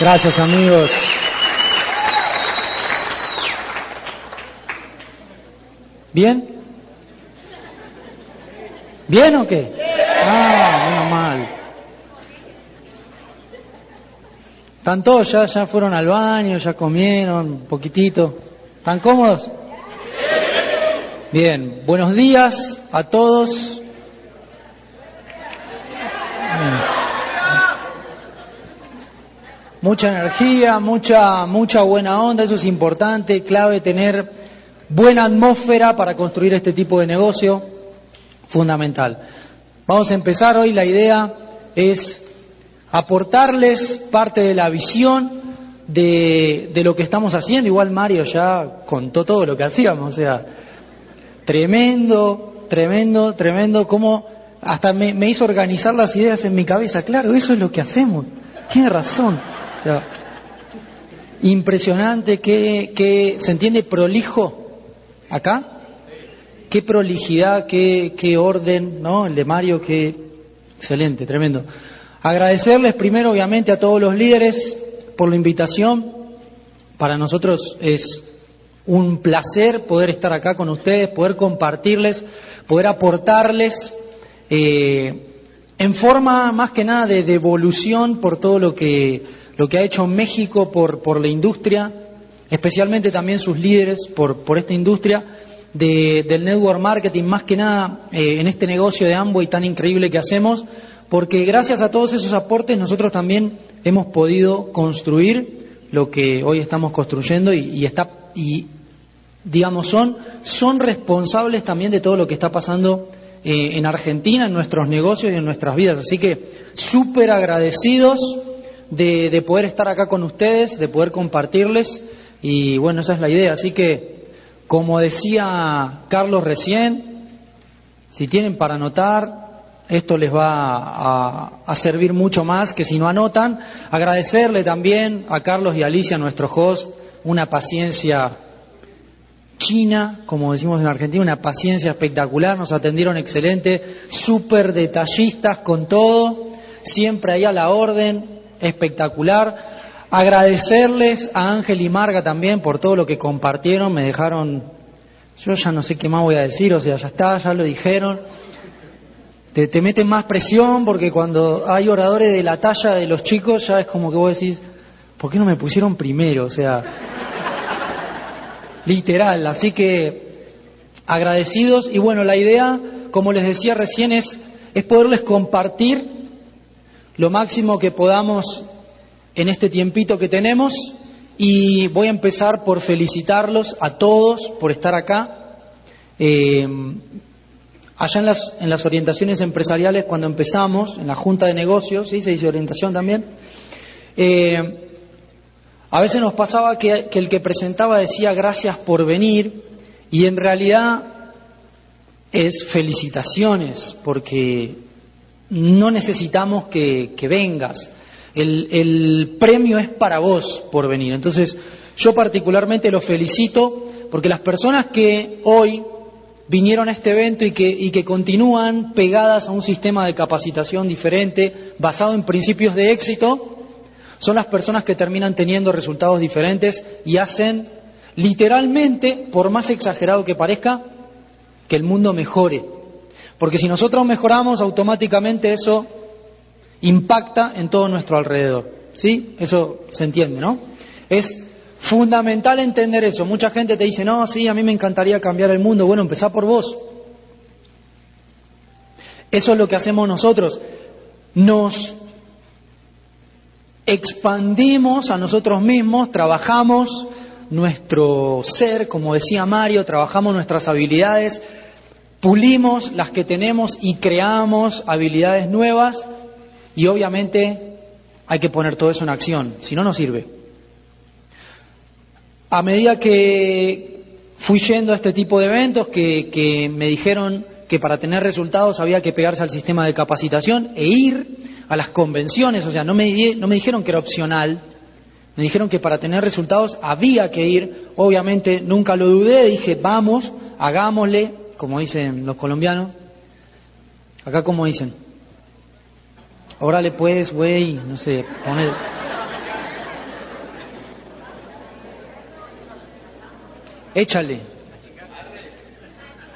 Gracias amigos. ¿Bien? ¿Bien o qué? Ah, menos mal. ¿Están todos ya, ya fueron al baño, ya comieron un poquitito? ¿Están cómodos? Bien, buenos días a todos. Mucha energía, mucha, mucha buena onda, eso es importante, clave tener buena atmósfera para construir este tipo de negocio, fundamental. Vamos a empezar hoy, la idea es aportarles parte de la visión de, de, lo que estamos haciendo. Igual Mario ya contó todo lo que hacíamos, o sea, tremendo, tremendo, tremendo, como hasta me, me hizo organizar las ideas en mi cabeza. Claro, eso es lo que hacemos. Tiene razón. Impresionante que, se entiende prolijo acá. Qué prolijidad, qué, qué orden, ¿no? El de Mario, qué excelente, tremendo. Agradecerles primero, obviamente, a todos los líderes por la invitación. Para nosotros es un placer poder estar acá con ustedes, poder compartirles, poder aportarles eh, en forma más que nada de devolución por todo lo que, lo que ha hecho México por, por la industria, especialmente también sus líderes por, por esta industria de, del network marketing, más que nada eh, en este negocio de Amway tan increíble que hacemos, porque gracias a todos esos aportes nosotros también hemos podido construir lo que hoy estamos construyendo y, está y digamos son son responsables también de todo lo que está pasando eh, en Argentina, en nuestros negocios y en nuestras vidas. Así que súper agradecidos de, de poder estar acá con ustedes, de poder compartirles y bueno, esa es la idea. Así que, como decía Carlos recién, si tienen para anotar, esto les va a, a, servir mucho más que si no anotan. Agradecerle también a Carlos y Alicia, nuestro host, una paciencia china, como decimos en Argentina, una paciencia espectacular, nos atendieron excelente, súper detallistas con todo, siempre ahí a la orden, espectacular. Agradecerles a Ángel y Marga también por todo lo que compartieron, me dejaron, yo ya no sé qué más voy a decir, o sea, ya está, ya lo dijeron. Te, te meten más presión porque cuando hay oradores de la talla de los chicos ya es como que vos decís, ¿por qué no me pusieron primero? O sea, literal. Así que agradecidos y bueno, la idea, como les decía recién, es, es poderles compartir lo máximo que podamos en este tiempito que tenemos y voy a empezar por felicitarlos a todos por estar acá. Eh, allá en las, en las orientaciones empresariales, cuando empezamos, en la Junta de Negocios, ¿sí? se dice orientación también, eh, a veces nos pasaba que, que, el que presentaba decía gracias por venir y en realidad es felicitaciones porque no necesitamos que, vengas. El, premio es para vos por venir. Entonces yo particularmente lo felicito porque las personas que hoy vinieron a este evento y que, y que continúan pegadas a un sistema de capacitación diferente basado en principios de éxito, son las personas que terminan teniendo resultados diferentes y hacen literalmente, por más exagerado que parezca, que el mundo mejore. Porque si nosotros mejoramos, automáticamente eso impacta en todo nuestro alrededor. ¿Sí? Eso se entiende, ¿no? Es fundamental entender eso. Mucha gente te dice, no, sí, a mí me encantaría cambiar el mundo. Bueno, empezá por vos. Eso es lo que hacemos nosotros. Nos expandimos a nosotros mismos, trabajamos nuestro ser, como decía Mario, trabajamos nuestras habilidades, pulimos las que tenemos y creamos habilidades nuevas y obviamente hay que poner todo eso en acción, si no, no sirve. A medida que fui yendo a este tipo de eventos, que, me dijeron que para tener resultados había que pegarse al sistema de capacitación e ir a las convenciones, o sea, no me, no me dijeron que era opcional, me dijeron que para tener resultados había que ir, obviamente nunca lo dudé, dije, vamos, hagámosle, como dicen los colombianos, acá como dicen, órale pues, güey, no sé, poner... Échale.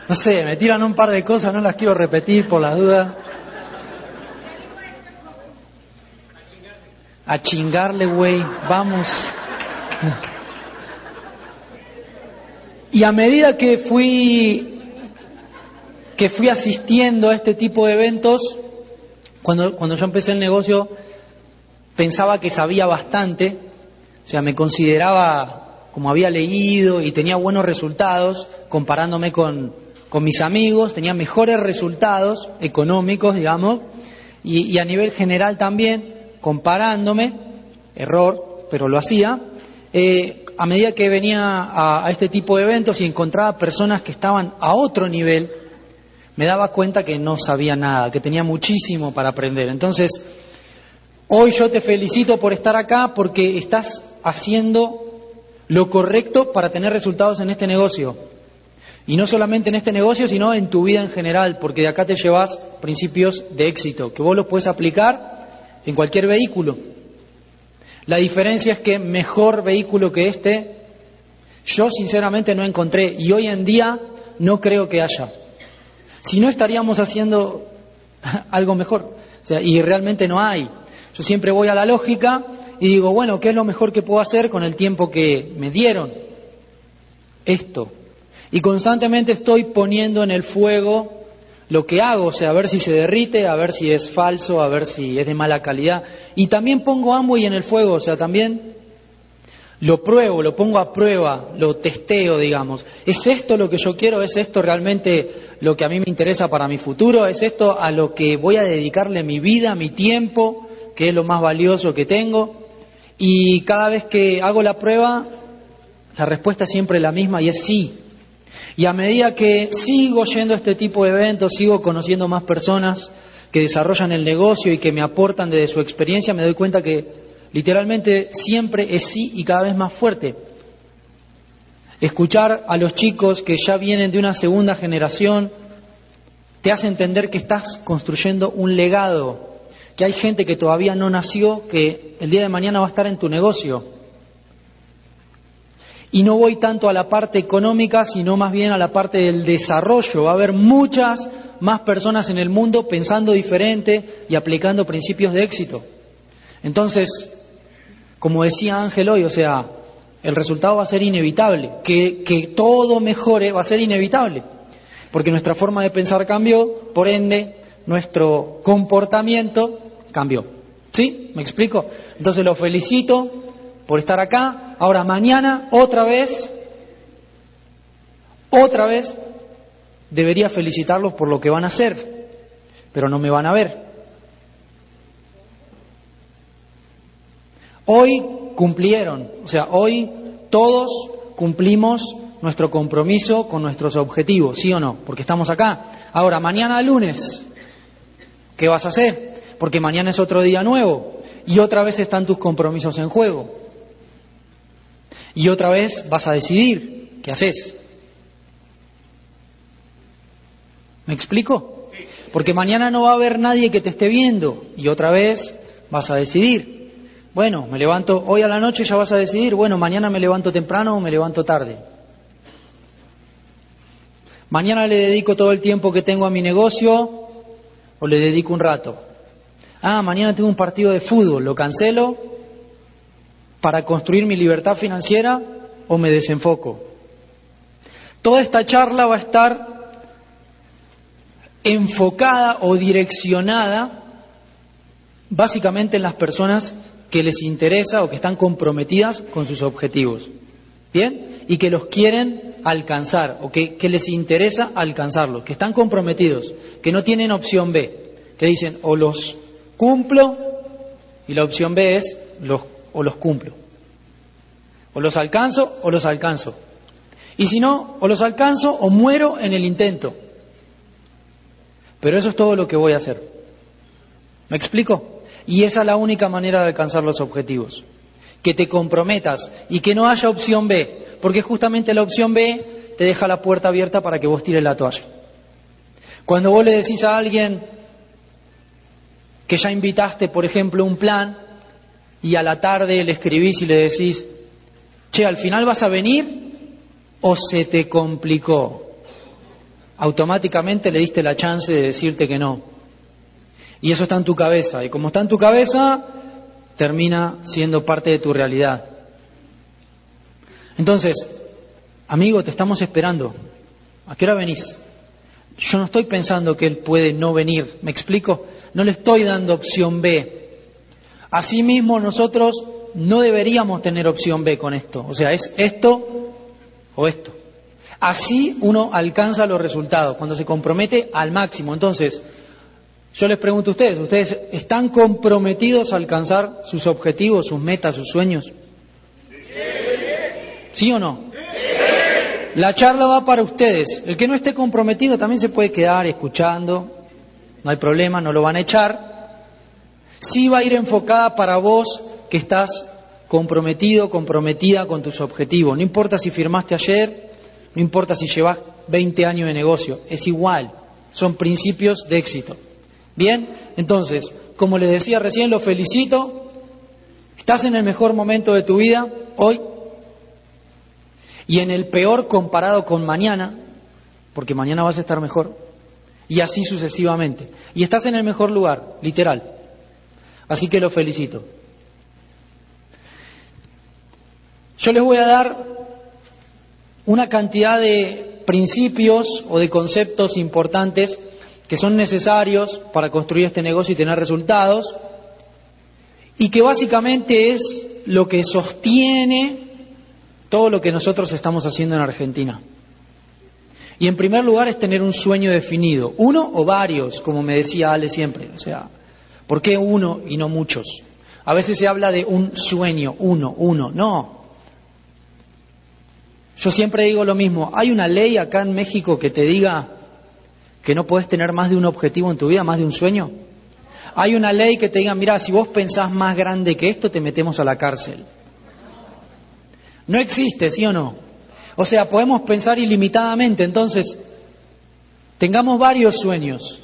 No sé, me tiran un par de cosas, no las quiero repetir por las dudas. A chingarle, güey, vamos. Y a medida que fui que fui asistiendo a este tipo de eventos, cuando, cuando yo empecé el negocio pensaba que sabía bastante, o sea, me consideraba como había leído y tenía buenos resultados comparándome con, con mis amigos, tenía mejores resultados económicos, digamos, y, a nivel general también, comparándome, error, pero lo hacía, eh, a medida que venía a, este tipo de eventos y encontraba personas que estaban a otro nivel, me daba cuenta que no sabía nada, que tenía muchísimo para aprender. Entonces, hoy yo te felicito por estar acá porque estás haciendo lo correcto para tener resultados en este negocio. Y no solamente en este negocio, sino en tu vida en general, porque de acá te llevas principios de éxito, que vos los puedes aplicar en cualquier vehículo. La diferencia es que mejor vehículo que este, yo sinceramente no encontré y hoy en día no creo que haya. Si no estaríamos haciendo algo mejor. O sea, y realmente no hay. Yo siempre voy a la lógica y digo, bueno, ¿qué es lo mejor que puedo hacer con el tiempo que me dieron? Esto. Y constantemente estoy poniendo en el fuego lo que hago, o sea, a ver si se derrite, a ver si es falso, a ver si es de mala calidad. Y también pongo Amway en el fuego, o sea, también lo pruebo, lo pongo a prueba, lo testeo, digamos. ¿Es esto lo que yo quiero? ¿Es esto realmente lo que a mí me interesa para mi futuro? ¿Es esto a lo que voy a dedicarle mi vida, mi tiempo, que es lo más valioso que tengo? Y cada vez que hago la prueba, la respuesta es siempre la misma y es sí. Y a medida que sigo yendo a este tipo de eventos, sigo conociendo más personas que desarrollan el negocio y que me aportan desde su experiencia, me doy cuenta que literalmente siempre es sí y cada vez más fuerte. Escuchar a los chicos que ya vienen de una segunda generación te hace entender que estás construyendo un legado, que hay gente que todavía no nació, que el día de mañana va a estar en tu negocio. Y no voy tanto a la parte económica, sino más bien a la parte del desarrollo. Va a haber muchas más personas en el mundo pensando diferente y aplicando principios de éxito. Entonces, como decía Ángel hoy, o sea, el resultado va a ser inevitable. Que, que todo mejore va a ser inevitable. Porque nuestra forma de pensar cambió, por ende, nuestro comportamiento cambió. ¿Sí? ¿Me explico? Entonces lo felicito por estar acá. Ahora mañana, otra vez, otra vez, debería felicitarlos por lo que van a hacer, pero no me van a ver. Hoy cumplieron, o sea, hoy todos cumplimos nuestro compromiso con nuestros objetivos, ¿sí o no? Porque estamos acá. Ahora, mañana lunes, ¿qué vas a hacer? Porque mañana es otro día nuevo y otra vez están tus compromisos en juego. Y otra vez vas a decidir qué haces. ¿Me explico? Porque mañana no va a haber nadie que te esté viendo y otra vez vas a decidir. Bueno, me levanto hoy a la noche, ya vas a decidir, bueno, mañana me levanto temprano o me levanto tarde. Mañana le dedico todo el tiempo que tengo a mi negocio o le dedico un rato. Ah, mañana tengo un partido de fútbol, lo cancelo para construir mi libertad financiera o me desenfoco. Toda esta charla va a estar enfocada o direccionada básicamente en las personas que les interesa o que están comprometidas con sus objetivos. ¿Bien? Y que los quieren alcanzar o que, les interesa alcanzarlo, que están comprometidos, que no tienen opción B, que dicen o los cumplo y la opción B es los, o los cumplo. O los alcanzo o los alcanzo. Y si no, o los alcanzo o muero en el intento. Pero eso es todo lo que voy a hacer. ¿Me explico? Y esa es la única manera de alcanzar los objetivos. Que te comprometas y que no haya opción B, porque justamente la opción B te deja la puerta abierta para que vos tires la toalla. Cuando vos le decís a alguien que ya invitaste, por ejemplo, un plan y a la tarde le escribís y le decís, che, al final vas a venir o se te complicó. Automáticamente le diste la chance de decirte que no. Y eso está en tu cabeza. Y como está en tu cabeza, termina siendo parte de tu realidad. Entonces, amigo, te estamos esperando. ¿A qué hora venís? Yo no estoy pensando que él puede no venir. ¿Me explico? No le estoy dando opción B. Asimismo, nosotros no deberíamos tener opción B con esto. O sea, es esto o esto. Así uno alcanza los resultados, cuando se compromete al máximo. Entonces, yo les pregunto a ustedes, ¿ustedes están comprometidos a alcanzar sus objetivos, sus metas, sus sueños? ¿Sí o no? La charla va para ustedes. El que no esté comprometido también se puede quedar escuchando, no hay problema, no lo van a echar. Sí va a ir enfocada para vos que estás comprometido, comprometida con tus objetivos. No importa si firmaste ayer, no importa si llevas 20 años de negocio, es igual, son principios de éxito. Bien, entonces, como les decía recién, lo felicito, estás en el mejor momento de tu vida hoy y en el peor comparado con mañana, porque mañana vas a estar mejor, y así sucesivamente. Y estás en el mejor lugar, literal. Así que lo felicito. Yo les voy a dar una cantidad de principios o de conceptos importantes que son necesarios para construir este negocio y tener resultados, y que básicamente es lo que sostiene todo lo que nosotros estamos haciendo en Argentina. Y en primer lugar es tener un sueño definido, uno o varios, como me decía Ale siempre. O sea, ¿por qué uno y no muchos? A veces se habla de un sueño, uno, uno. No. Yo siempre digo lo mismo. ¿Hay una ley acá en México que te diga que no puedes tener más de un objetivo en tu vida, más de un sueño? Hay una ley que te diga, mira, si vos pensás más grande que esto, te metemos a la cárcel. No existe, ¿sí o no? O sea, podemos pensar ilimitadamente, entonces, tengamos varios sueños.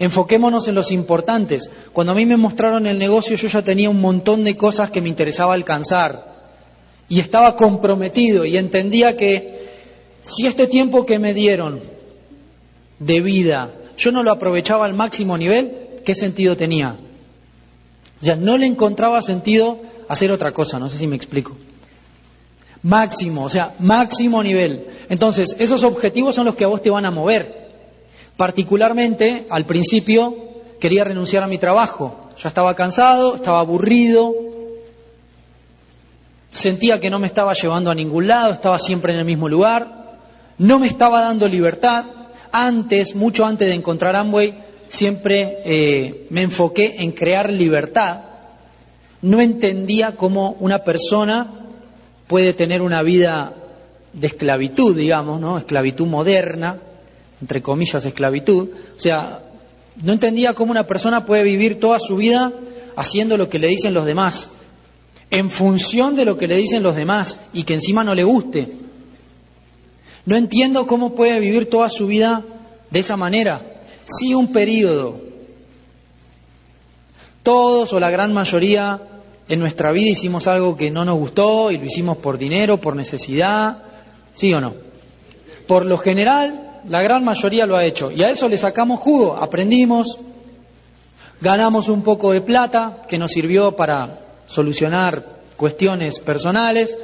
Enfoquémonos en los importantes. Cuando a mí me mostraron el negocio, yo ya tenía un montón de cosas que me interesaba alcanzar. Y estaba comprometido y entendía que si este tiempo que me dieron de vida yo no lo aprovechaba al máximo nivel, ¿qué sentido tenía? Ya no le encontraba sentido hacer otra cosa, no sé si me explico. Máximo, o sea, máximo nivel. Entonces, esos objetivos son los que a vos te van a mover. Particularmente, al principio, quería renunciar a mi trabajo. Ya estaba cansado, estaba aburrido, sentía que no me estaba llevando a ningún lado, estaba siempre en el mismo lugar, no me estaba dando libertad. Antes, mucho antes de encontrar Amway, siempre eh, me enfoqué en crear libertad. No entendía cómo una persona puede tener una vida de esclavitud, digamos, ¿no? Esclavitud moderna, entre comillas esclavitud. O sea, no entendía cómo una persona puede vivir toda su vida haciendo lo que le dicen los demás, en función de lo que le dicen los demás y que encima no le guste. No entiendo cómo puede vivir toda su vida de esa manera. Si un periodo, todos o la gran mayoría en nuestra vida hicimos algo que no nos gustó y lo hicimos por dinero, por necesidad, ¿sí o no? Por lo general, la gran mayoría lo ha hecho y a eso le sacamos jugo, aprendimos, ganamos un poco de plata que nos sirvió para solucionar cuestiones personales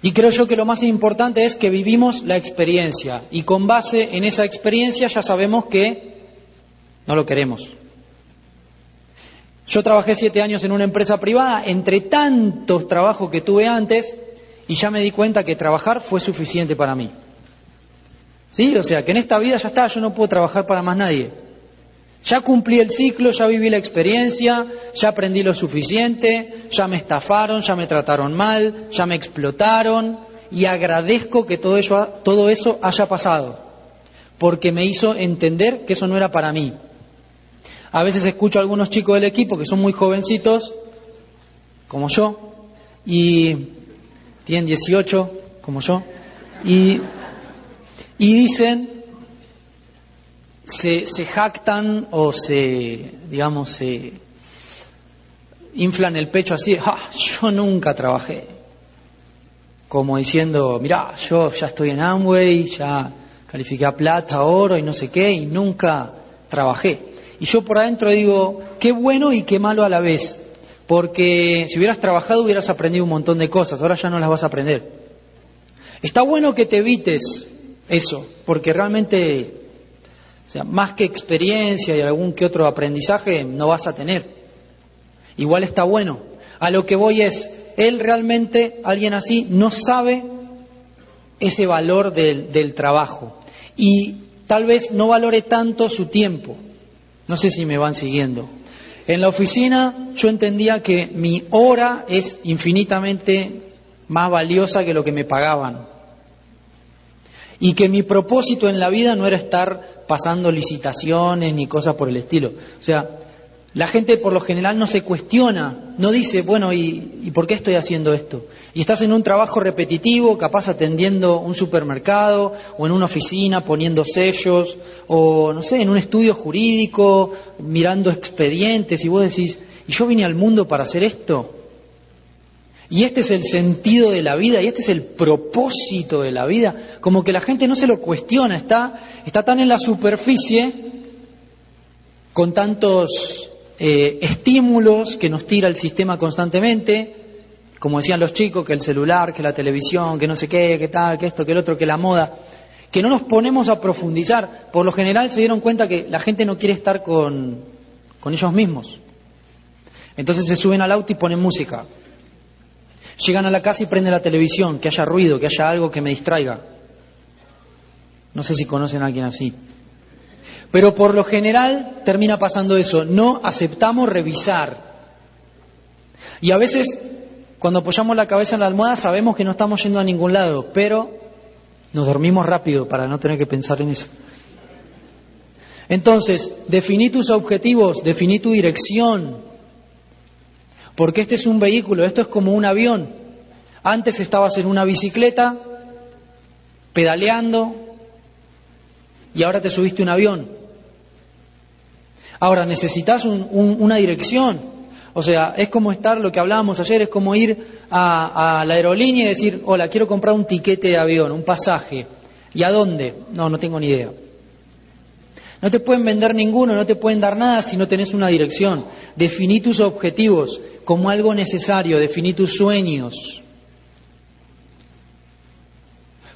y creo yo que lo más importante es que vivimos la experiencia y con base en esa experiencia ya sabemos que no lo queremos. Yo trabajé siete años en una empresa privada, entre tantos trabajos que tuve antes, y ya me di cuenta que trabajar fue suficiente para mí. ¿Sí? O sea, que en esta vida ya está, yo no puedo trabajar para más nadie. Ya cumplí el ciclo, ya viví la experiencia, ya aprendí lo suficiente, ya me estafaron, ya me trataron mal, ya me explotaron y agradezco que todo eso, todo eso haya pasado, porque me hizo entender que eso no era para mí. A veces escucho a algunos chicos del equipo que son muy jovencitos, como yo, y tienen 18, como yo, y, y dicen, se, jactan o se, digamos, se inflan el pecho así, ah, yo nunca trabajé. Como diciendo, mirá, yo ya estoy en Amway, ya califiqué a plata, oro y no sé qué, y nunca trabajé. Y yo por adentro digo, qué bueno y qué malo a la vez, porque si hubieras trabajado hubieras aprendido un montón de cosas, ahora ya no las vas a aprender. Está bueno que te evites eso, porque realmente, o sea, más que experiencia y algún que otro aprendizaje no vas a tener. Igual está bueno. A lo que voy es, él realmente, alguien así, no sabe ese valor del, del trabajo y tal vez no valore tanto su tiempo. No sé si me van siguiendo. En la oficina yo entendía que mi hora es infinitamente más valiosa que lo que me pagaban. Y que mi propósito en la vida no era estar pasando licitaciones ni cosas por el estilo. O sea, la gente por lo general no se cuestiona, no dice, bueno, ¿y, por qué estoy haciendo esto? Y estás en un trabajo repetitivo, capaz atendiendo un supermercado o en una oficina poniendo sellos o, no sé, en un estudio jurídico, mirando expedientes y vos decís, ¿y yo vine al mundo para hacer esto? Y este es el sentido de la vida y este es el propósito de la vida. Como que la gente no se lo cuestiona, está, está tan en la superficie con tantos eh, estímulos que nos tira el sistema constantemente, como decían los chicos, que el celular, que la televisión, que no sé qué, que tal, que esto, que el otro, que la moda, que no nos ponemos a profundizar. Por lo general se dieron cuenta que la gente no quiere estar con, con ellos mismos. Entonces se suben al auto y ponen música. Llegan a la casa y prenden la televisión, que haya ruido, que haya algo que me distraiga. No sé si conocen a alguien así. Pero por lo general termina pasando eso, no aceptamos revisar. Y a veces cuando apoyamos la cabeza en la almohada sabemos que no estamos yendo a ningún lado, pero nos dormimos rápido para no tener que pensar en eso. Entonces, definí tus objetivos, definí tu dirección, porque este es un vehículo, esto es como un avión. Antes estabas en una bicicleta, pedaleando, y ahora te subiste un avión. Ahora, necesitas una dirección. O sea, es como estar, lo que hablábamos ayer, es como ir a, la aerolínea y decir, hola, quiero comprar un tiquete de avión, un pasaje. ¿Y a dónde? No, no tengo ni idea. No te pueden vender ninguno, no te pueden dar nada si no tenés una dirección. Definí tus objetivos como algo necesario, definí tus sueños.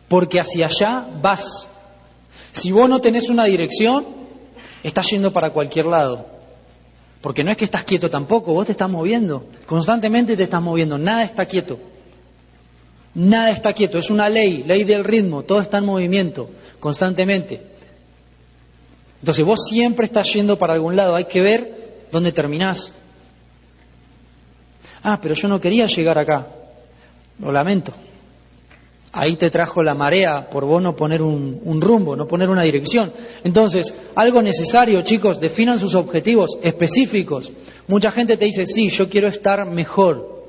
Porque hacia allá vas. Si vos no tenés una dirección, estás yendo para cualquier lado. Porque no es que estás quieto tampoco, vos te estás moviendo, constantemente te estás moviendo, nada está quieto. Nada está quieto, es una ley, ley del ritmo, todo está en movimiento, constantemente. Entonces vos siempre estás yendo para algún lado, hay que ver dónde terminás. Ah, pero yo no quería llegar acá, lo lamento. Ahí te trajo la marea por vos no poner un, rumbo, no poner una dirección. Entonces, algo necesario, chicos, definan sus objetivos específicos. Mucha gente te dice, sí, yo quiero estar mejor.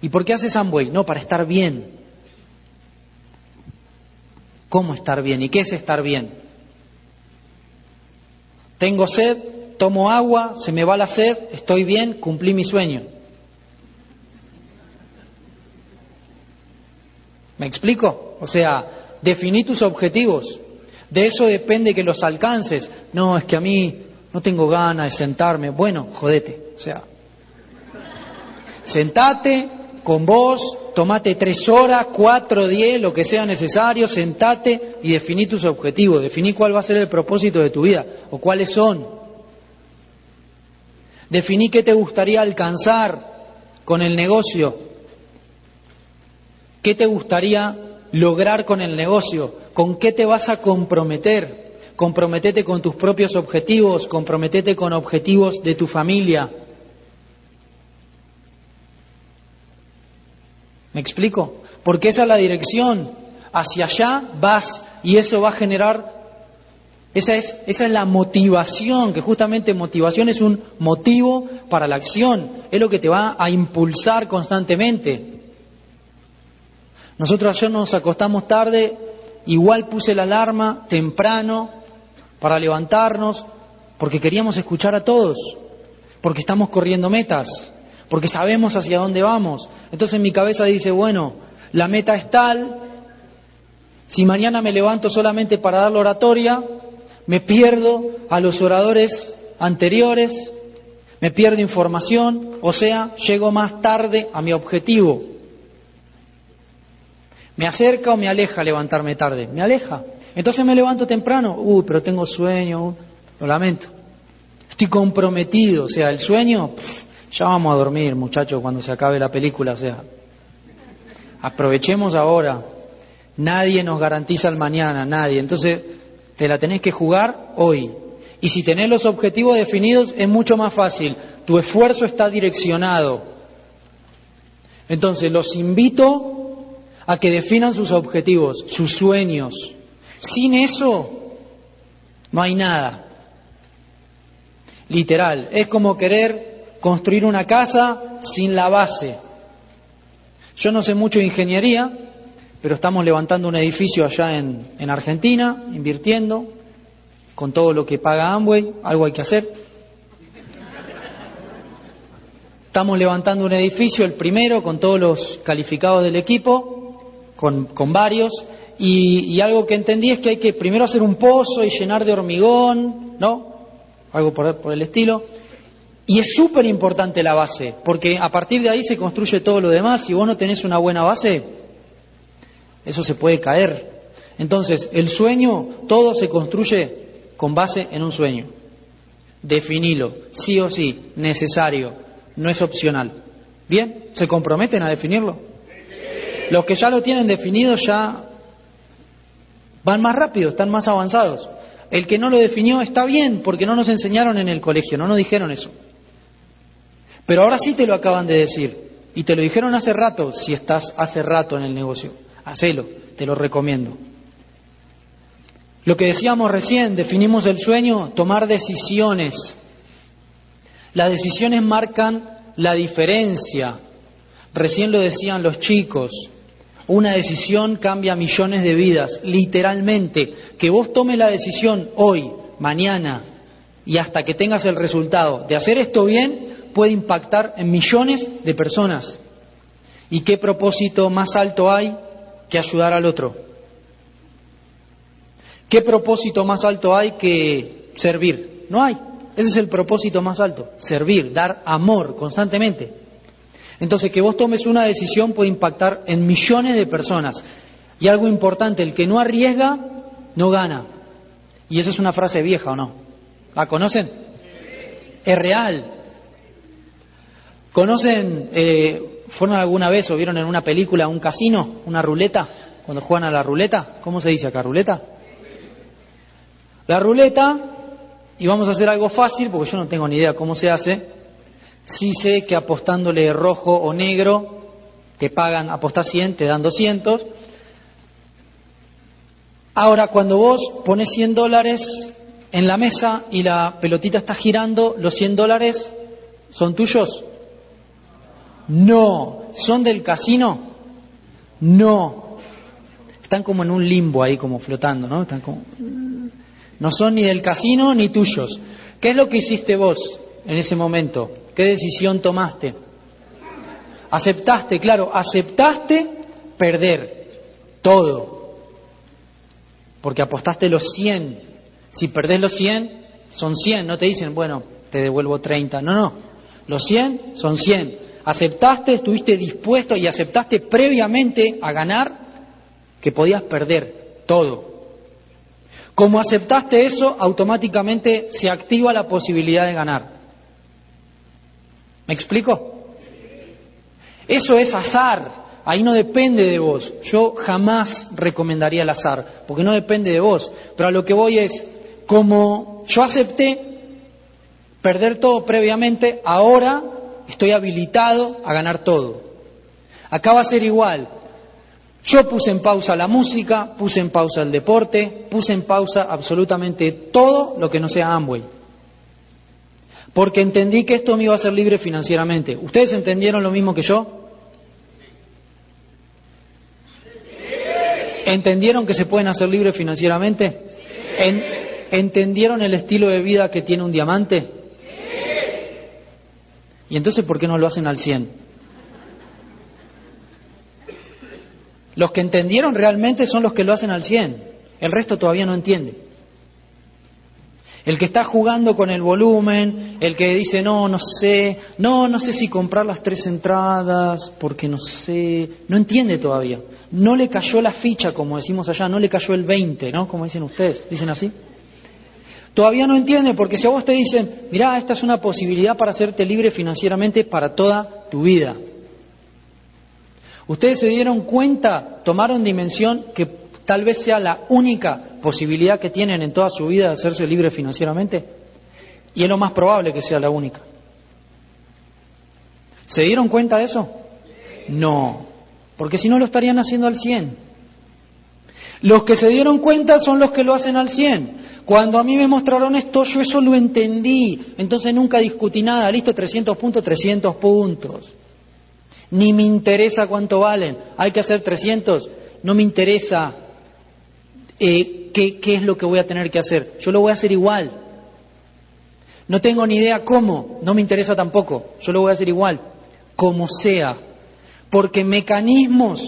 ¿Y por qué haces Amway? No, para estar bien. ¿Cómo estar bien? ¿Y qué es estar bien? Tengo sed, tomo agua, se me va la sed, estoy bien, cumplí mi sueño. ¿Me explico? O sea, definí tus objetivos. De eso depende que los alcances. No, es que a mí no tengo ganas de sentarme. Bueno, jodete. O sea, sentate con vos, tomate tres horas, cuatro, diez, lo que sea necesario, sentate y definí tus objetivos. Definí cuál va a ser el propósito de tu vida o cuáles son. Definí qué te gustaría alcanzar con el negocio. ¿Qué te gustaría lograr con el negocio? ¿Con qué te vas a comprometer? Comprometete con tus propios objetivos, comprometete con objetivos de tu familia. ¿Me explico? Porque esa es la dirección. Hacia allá vas y eso va a generar esa es, esa es la motivación, que justamente motivación es un motivo para la acción, es lo que te va a impulsar constantemente. Nosotros ayer nos acostamos tarde, igual puse la alarma temprano para levantarnos, porque queríamos escuchar a todos, porque estamos corriendo metas, porque sabemos hacia dónde vamos. Entonces mi cabeza dice, bueno, la meta es tal, si mañana me levanto solamente para dar la oratoria, me pierdo a los oradores anteriores, me pierdo información, o sea, llego más tarde a mi objetivo. ¿Me acerca o me aleja levantarme tarde? Me aleja. Entonces me levanto temprano. Uy, pero tengo sueño. Lo lamento. Estoy comprometido. O sea, el sueño, ya vamos a dormir, muchachos, cuando se acabe la película. O sea, aprovechemos ahora. Nadie nos garantiza el mañana, nadie. Entonces, te la tenés que jugar hoy. Y si tenés los objetivos definidos es mucho más fácil. Tu esfuerzo está direccionado. Entonces los invito a que definan sus objetivos, sus sueños. Sin eso no hay nada. Literal, es como querer construir una casa sin la base. Yo no sé mucho de ingeniería, pero estamos levantando un edificio allá en, en Argentina, invirtiendo, con todo lo que paga Amway, algo hay que hacer. Estamos levantando un edificio, el primero, con todos los calificados del equipo, con, con varios, y, algo que entendí es que hay que primero hacer un pozo y llenar de hormigón, ¿no? Algo por, por el estilo. Y es súper importante la base, porque a partir de ahí se construye todo lo demás. Si vos no tenés una buena base, eso se puede caer. Entonces, el sueño, todo se construye con base en un sueño. Definilo, sí o sí, necesario, no es opcional. ¿Bien? ¿Se comprometen a definirlo? Los que ya lo tienen definido ya van más rápido, están más avanzados. El que no lo definió está bien, porque no nos enseñaron en el colegio, no nos dijeron eso. Pero ahora sí te lo acaban de decir. Y te lo dijeron hace rato, si estás hace rato en el negocio. Hacelo, te lo recomiendo. Lo que decíamos recién, definimos el sueño, tomar decisiones. Las decisiones marcan la diferencia. Recién lo decían los chicos. Una decisión cambia millones de vidas, literalmente. Que vos tomes la decisión hoy, mañana y hasta que tengas el resultado de hacer esto bien puede impactar en millones de personas. ¿Y qué propósito más alto hay que ayudar al otro. ¿Qué propósito más alto hay que servir? No hay. Ese es el propósito más alto, servir, dar amor constantemente. Entonces, que vos tomes una decisión puede impactar en millones de personas. Y algo importante, el que no arriesga, no gana. Y esa es una frase vieja, ¿o no? ¿La conocen? Es real. ¿Conocen eh, ¿Fueron alguna vez o vieron en una película un casino, una ruleta? Cuando juegan a la ruleta, ¿cómo se dice acá? ¿Ruleta? La ruleta, y vamos a hacer algo fácil porque yo no tengo ni idea cómo se hace. Sí sé que apostándole rojo o negro te pagan, apostás 100, te dan 200. Ahora, cuando vos pones 100 dólares en la mesa y la pelotita está girando, los 100 dólares son tuyos. No. ¿Son del casino? No. Están como en un limbo ahí, como flotando, ¿no? Están como... No son ni del casino ni tuyos. ¿Qué es lo que hiciste vos en ese momento? ¿Qué decisión tomaste? Aceptaste, claro, aceptaste perder todo. Porque apostaste los 100. Si perdés los 100, son 100. No te dicen, bueno, te devuelvo 30. No, no. Los 100 son 100 aceptaste, estuviste dispuesto y aceptaste previamente a ganar que podías perder todo. Como aceptaste eso, automáticamente se activa la posibilidad de ganar. ¿Me explico? Eso es azar. Ahí no depende de vos. Yo jamás recomendaría el azar, porque no depende de vos. Pero a lo que voy es, como yo acepté perder todo previamente, ahora estoy habilitado a ganar todo. Acá va a ser igual. Yo puse en pausa la música, puse en pausa el deporte, puse en pausa absolutamente todo lo que no sea Amway. Porque entendí que esto me iba a hacer libre financieramente. ¿Ustedes entendieron lo mismo que yo? ¿Entendieron que se pueden hacer libres financieramente? ¿Entendieron el estilo de vida que tiene un diamante? ¿Y entonces por qué no lo hacen al 100? Los que entendieron realmente son los que lo hacen al 100. El resto todavía no entiende. El que está jugando con el volumen, el que dice, no, no sé, no, no sé si comprar las tres entradas, porque no sé, no entiende todavía. No le cayó la ficha, como decimos allá, no le cayó el 20, ¿no? Como dicen ustedes, dicen así. Todavía no entiende, porque si a vos te dicen, mirá, esta es una posibilidad para hacerte libre financieramente para toda tu vida. Ustedes se dieron cuenta, tomaron dimensión que tal vez sea la única posibilidad que tienen en toda su vida de hacerse libre financieramente. Y es lo más probable que sea la única. ¿Se dieron cuenta de eso? No, porque si no lo estarían haciendo al 100. Los que se dieron cuenta son los que lo hacen al 100. Cuando a mí me mostraron esto, yo eso lo entendí. Entonces nunca discutí nada. Listo, 300 puntos, 300 puntos. Ni me interesa cuánto valen. Hay que hacer 300. No me interesa eh, qué, qué es lo que voy a tener que hacer. Yo lo voy a hacer igual. No tengo ni idea cómo. No me interesa tampoco. Yo lo voy a hacer igual. Como sea. Porque mecanismos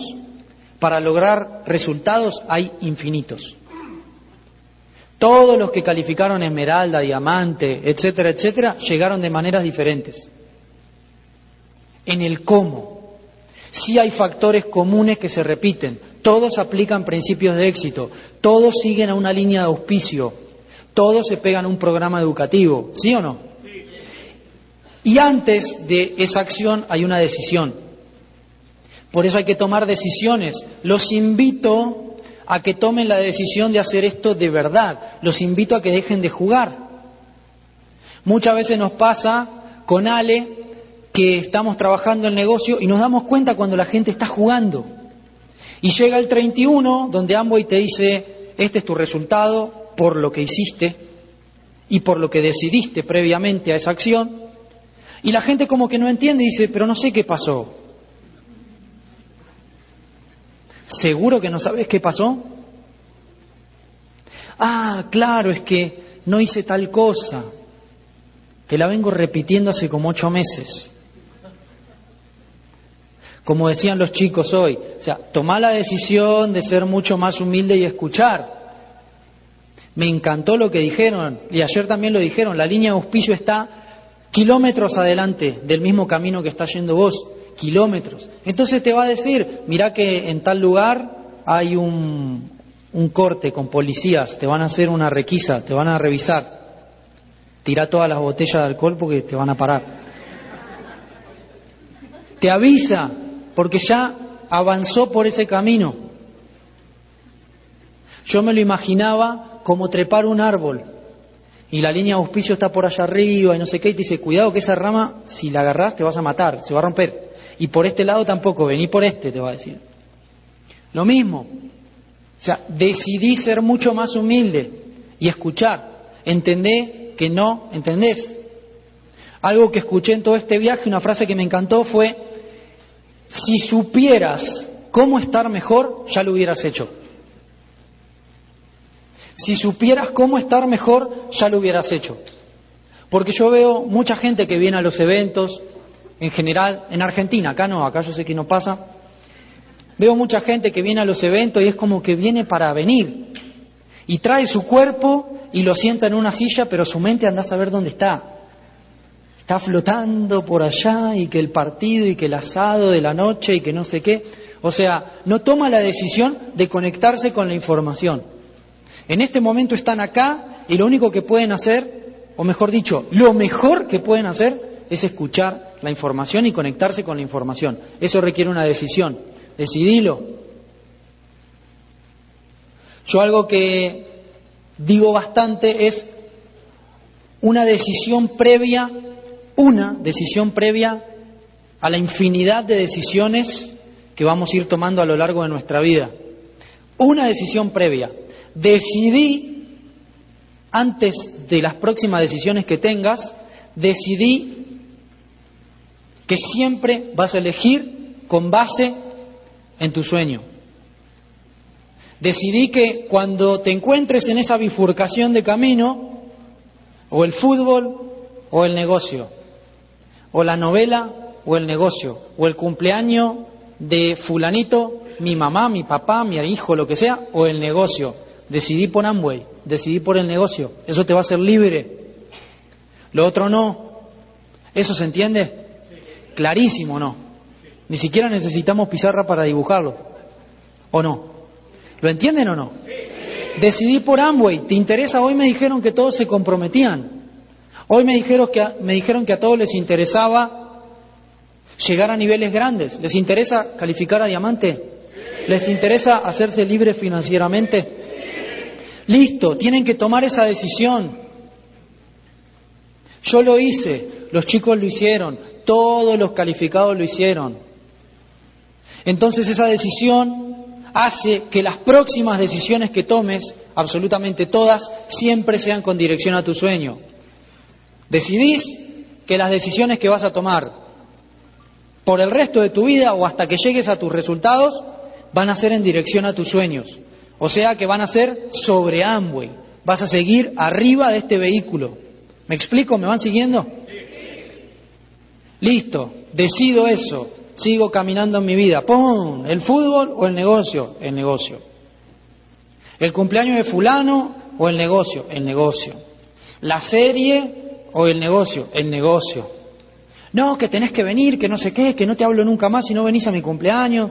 para lograr resultados hay infinitos. Todos los que calificaron esmeralda, diamante, etcétera, etcétera, llegaron de maneras diferentes en el cómo. Sí hay factores comunes que se repiten, todos aplican principios de éxito, todos siguen a una línea de auspicio, todos se pegan a un programa educativo, ¿sí o no? Y antes de esa acción hay una decisión. Por eso hay que tomar decisiones. Los invito a que tomen la decisión de hacer esto de verdad. Los invito a que dejen de jugar. Muchas veces nos pasa con Ale que estamos trabajando el negocio y nos damos cuenta cuando la gente está jugando. Y llega el 31 donde Amway te dice, este es tu resultado por lo que hiciste y por lo que decidiste previamente a esa acción. Y la gente como que no entiende y dice, pero no sé qué pasó. ¿Seguro que no sabes qué pasó? Ah, claro, es que no hice tal cosa, que la vengo repitiendo hace como ocho meses como decían los chicos hoy. O sea, tomar la decisión de ser mucho más humilde y escuchar. Me encantó lo que dijeron, y ayer también lo dijeron, la línea de auspicio está kilómetros adelante del mismo camino que está yendo vos, kilómetros. Entonces te va a decir, mira que en tal lugar hay un, un corte con policías, te van a hacer una requisa, te van a revisar. Tira todas las botellas de alcohol porque te van a parar. Te avisa, porque ya avanzó por ese camino. Yo me lo imaginaba como trepar un árbol y la línea de auspicio está por allá arriba y no sé qué, y te dice, cuidado que esa rama, si la agarras, te vas a matar, se va a romper. Y por este lado tampoco, vení por este, te va a decir. Lo mismo. O sea, decidí ser mucho más humilde y escuchar. Entendé que no entendés. Algo que escuché en todo este viaje, una frase que me encantó fue, si supieras cómo estar mejor, ya lo hubieras hecho. Si supieras cómo estar mejor, ya lo hubieras hecho. Porque yo veo mucha gente que viene a los eventos, en general, en Argentina, acá no, acá yo sé que no pasa. Veo mucha gente que viene a los eventos y es como que viene para venir. Y trae su cuerpo y lo sienta en una silla, pero su mente anda a saber dónde está está flotando por allá y que el partido y que el asado de la noche y que no sé qué. O sea, no toma la decisión de conectarse con la información. En este momento están acá y lo único que pueden hacer, o mejor dicho, lo mejor que pueden hacer es escuchar la información y conectarse con la información. Eso requiere una decisión. Decidilo. Yo algo que digo bastante es una decisión previa, una decisión previa a la infinidad de decisiones que vamos a ir tomando a lo largo de nuestra vida. Una decisión previa. Decidí, antes de las próximas decisiones que tengas, decidí que siempre vas a elegir con base en tu sueño. Decidí que cuando te encuentres en esa bifurcación de camino, o el fútbol o el negocio, o la novela o el negocio, o el cumpleaños de fulanito, mi mamá, mi papá, mi hijo, lo que sea, o el negocio. Decidí por Amway, decidí por el negocio. Eso te va a hacer libre. Lo otro no. ¿Eso se entiende? Clarísimo, ¿no? Ni siquiera necesitamos pizarra para dibujarlo. ¿O no? ¿Lo entienden o no? Decidí por Amway. ¿Te interesa? Hoy me dijeron que todos se comprometían. Hoy me dijeron que, me dijeron que a todos les interesaba llegar a niveles grandes. ¿Les interesa calificar a diamante? ¿Les interesa hacerse libres financieramente? Listo, tienen que tomar esa decisión. Yo lo hice, los chicos lo hicieron, todos los calificados lo hicieron. Entonces esa decisión hace que las próximas decisiones que tomes, absolutamente todas, siempre sean con dirección a tu sueño. Decidís que las decisiones que vas a tomar por el resto de tu vida o hasta que llegues a tus resultados, van a ser en dirección a tus sueños. O sea que van a ser sobre Amway. Vas a seguir arriba de este vehículo. ¿Me explico? ¿Me van siguiendo? Listo, decido eso. Sigo caminando en mi vida. ¡Pum! ¿El fútbol o el negocio? El negocio. ¿El cumpleaños de fulano o el negocio? El negocio. ¿La serie o el negocio? El negocio. No, que tenés que venir, que no sé qué, que no te hablo nunca más si no venís a mi cumpleaños.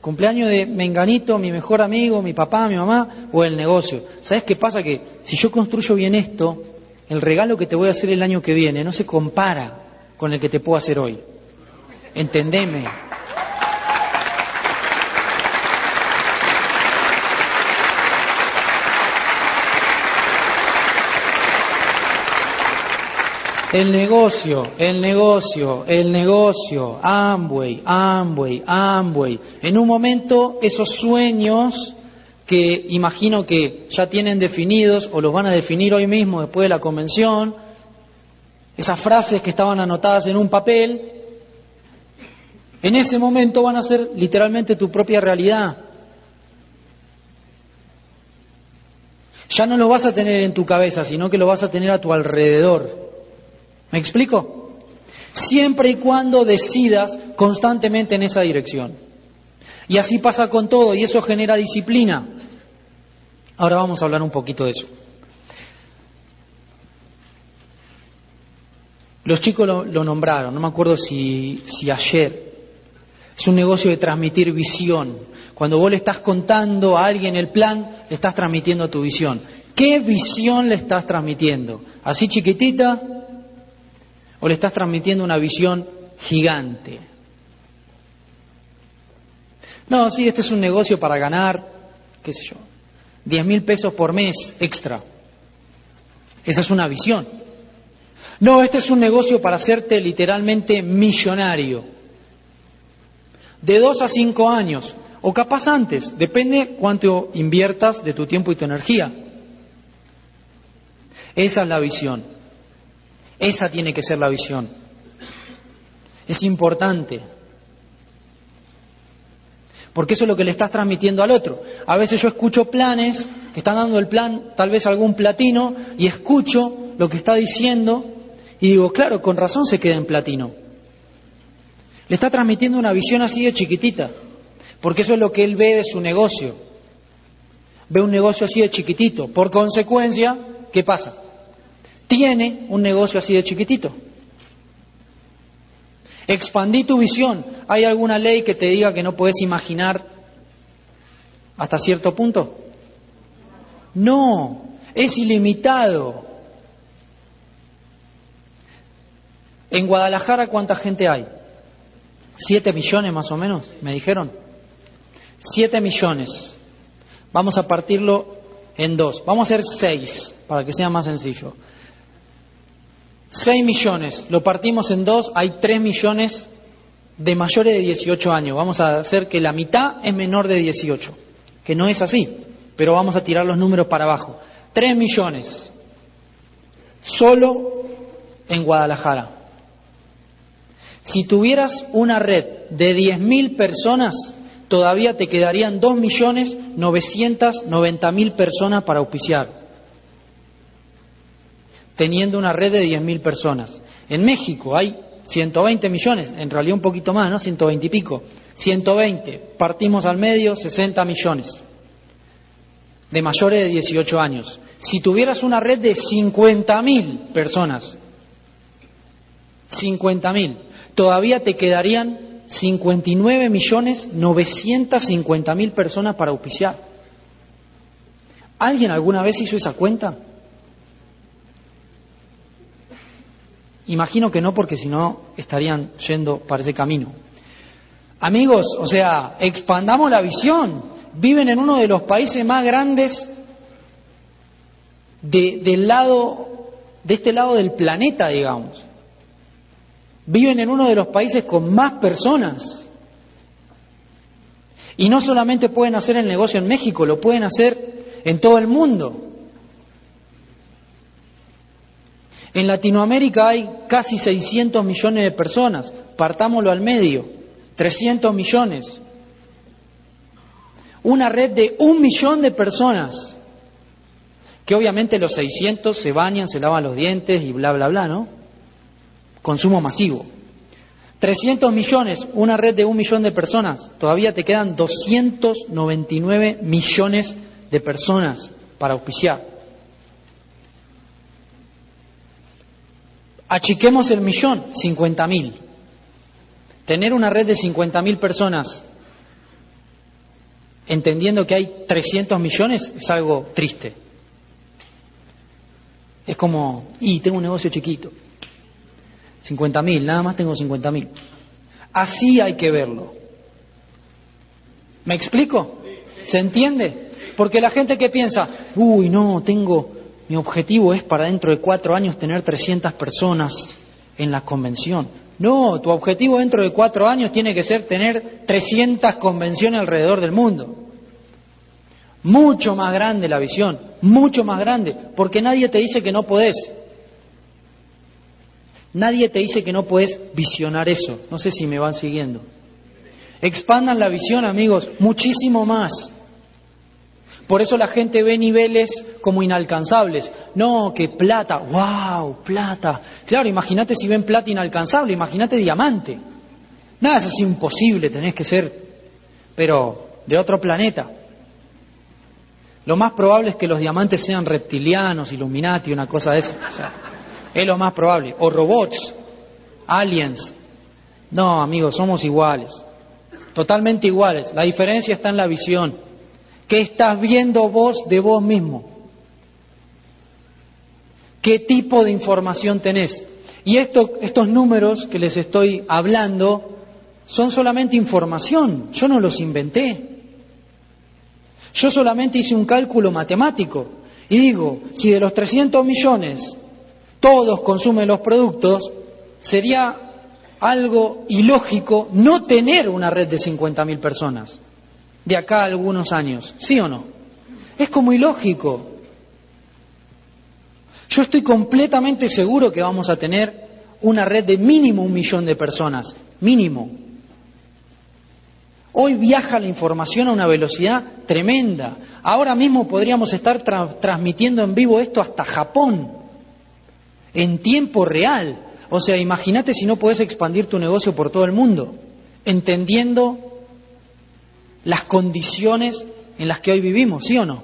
cumpleaños de Menganito, mi mejor amigo, mi papá, mi mamá, o el negocio. ¿Sabes qué pasa? Que si yo construyo bien esto, el regalo que te voy a hacer el año que viene no se compara con el que te puedo hacer hoy. Entendeme. El negocio, el negocio, el negocio, Amway, Amway, Amway. En un momento esos sueños que imagino que ya tienen definidos o los van a definir hoy mismo después de la convención, esas frases que estaban anotadas en un papel, en ese momento van a ser literalmente tu propia realidad. Ya no lo vas a tener en tu cabeza, sino que lo vas a tener a tu alrededor. ¿Me explico? Siempre y cuando decidas constantemente en esa dirección. Y así pasa con todo y eso genera disciplina. Ahora vamos a hablar un poquito de eso. Los chicos lo, nombraron, no me acuerdo si, si ayer. Es un negocio de transmitir visión. Cuando vos le estás contando a alguien el plan, le estás transmitiendo tu visión. ¿Qué visión le estás transmitiendo? ¿Así chiquitita? ¿O le estás transmitiendo una visión gigante? No, sí, este es un negocio para ganar, qué sé yo, diez mil pesos por mes extra. Esa es una visión. No, este es un negocio para hacerte literalmente millonario. De dos a cinco años, o capaz antes, depende cuánto inviertas de tu tiempo y tu energía. Esa es la visión. Esa tiene que ser la visión. Es importante. Porque eso es lo que le estás transmitiendo al otro. A veces yo escucho planes que están dando el plan, tal vez algún platino, y escucho lo que está diciendo y digo, claro, con razón se queda en platino. Le está transmitiendo una visión así de chiquitita, porque eso es lo que él ve de su negocio. Ve un negocio así de chiquitito. Por consecuencia, ¿qué pasa? Tiene un negocio así de chiquitito. Expandí tu visión. ¿Hay alguna ley que te diga que no puedes imaginar hasta cierto punto? No, es ilimitado. En Guadalajara, ¿cuánta gente hay? ¿Siete millones más o menos? ¿Me dijeron? Siete millones. Vamos a partirlo en dos. Vamos a hacer seis, para que sea más sencillo. Seis millones, lo partimos en dos, hay tres millones de mayores de 18 años. Vamos a hacer que la mitad es menor de 18, que no es así, pero vamos a tirar los números para abajo. Tres millones, solo en Guadalajara. Si tuvieras una red de 10.000 personas, todavía te quedarían 2.990.000 personas para auspiciar, teniendo una red de 10.000 personas. En México hay 120 millones, en realidad un poquito más, ¿no? 120 y pico. 120, partimos al medio, 60 millones de mayores de 18 años. Si tuvieras una red de 50.000 personas, 50.000, todavía te quedarían 59 millones 950 mil personas para auspiciar. ¿Alguien alguna vez hizo esa cuenta? Imagino que no, porque si no estarían yendo para ese camino. Amigos, o sea, expandamos la visión. Viven en uno de los países más grandes de, del lado, de este lado del planeta, digamos. Viven en uno de los países con más personas. Y no solamente pueden hacer el negocio en México, lo pueden hacer en todo el mundo. En Latinoamérica hay casi 600 millones de personas, partámoslo al medio, 300 millones. Una red de un millón de personas, que obviamente los 600 se bañan, se lavan los dientes y bla, bla, bla, ¿no? consumo masivo. 300 millones, una red de un millón de personas, todavía te quedan 299 millones de personas para auspiciar. Achiquemos el millón, 50 mil. Tener una red de 50 mil personas, entendiendo que hay 300 millones, es algo triste. Es como, y tengo un negocio chiquito. 50 mil, nada más tengo 50 mil. Así hay que verlo. ¿Me explico? ¿Se entiende? Porque la gente que piensa, uy, no, tengo, mi objetivo es para dentro de cuatro años tener 300 personas en la convención. No, tu objetivo dentro de cuatro años tiene que ser tener 300 convenciones alrededor del mundo. Mucho más grande la visión, mucho más grande, porque nadie te dice que no podés. Nadie te dice que no puedes visionar eso. No sé si me van siguiendo. Expandan la visión, amigos, muchísimo más. Por eso la gente ve niveles como inalcanzables. No, que plata, wow, plata. Claro, imagínate si ven plata inalcanzable, imagínate diamante. Nada, eso es imposible, tenés que ser, pero de otro planeta. Lo más probable es que los diamantes sean reptilianos, Illuminati, una cosa de eso. O sea, es lo más probable. O robots, aliens. No, amigos, somos iguales. Totalmente iguales. La diferencia está en la visión. ¿Qué estás viendo vos de vos mismo? ¿Qué tipo de información tenés? Y estos números que les estoy hablando son solamente información. Yo no los inventé. Yo solamente hice un cálculo matemático. Y digo, si de los 300 millones todos consumen los productos, sería algo ilógico no tener una red de 50.000 personas de acá a algunos años, ¿sí o no? Es como ilógico. Yo estoy completamente seguro que vamos a tener una red de mínimo un millón de personas, mínimo. Hoy viaja la información a una velocidad tremenda. Ahora mismo podríamos estar transmitiendo en vivo esto hasta Japón en tiempo real. O sea, imagínate si no puedes expandir tu negocio por todo el mundo, entendiendo las condiciones en las que hoy vivimos, ¿sí o no?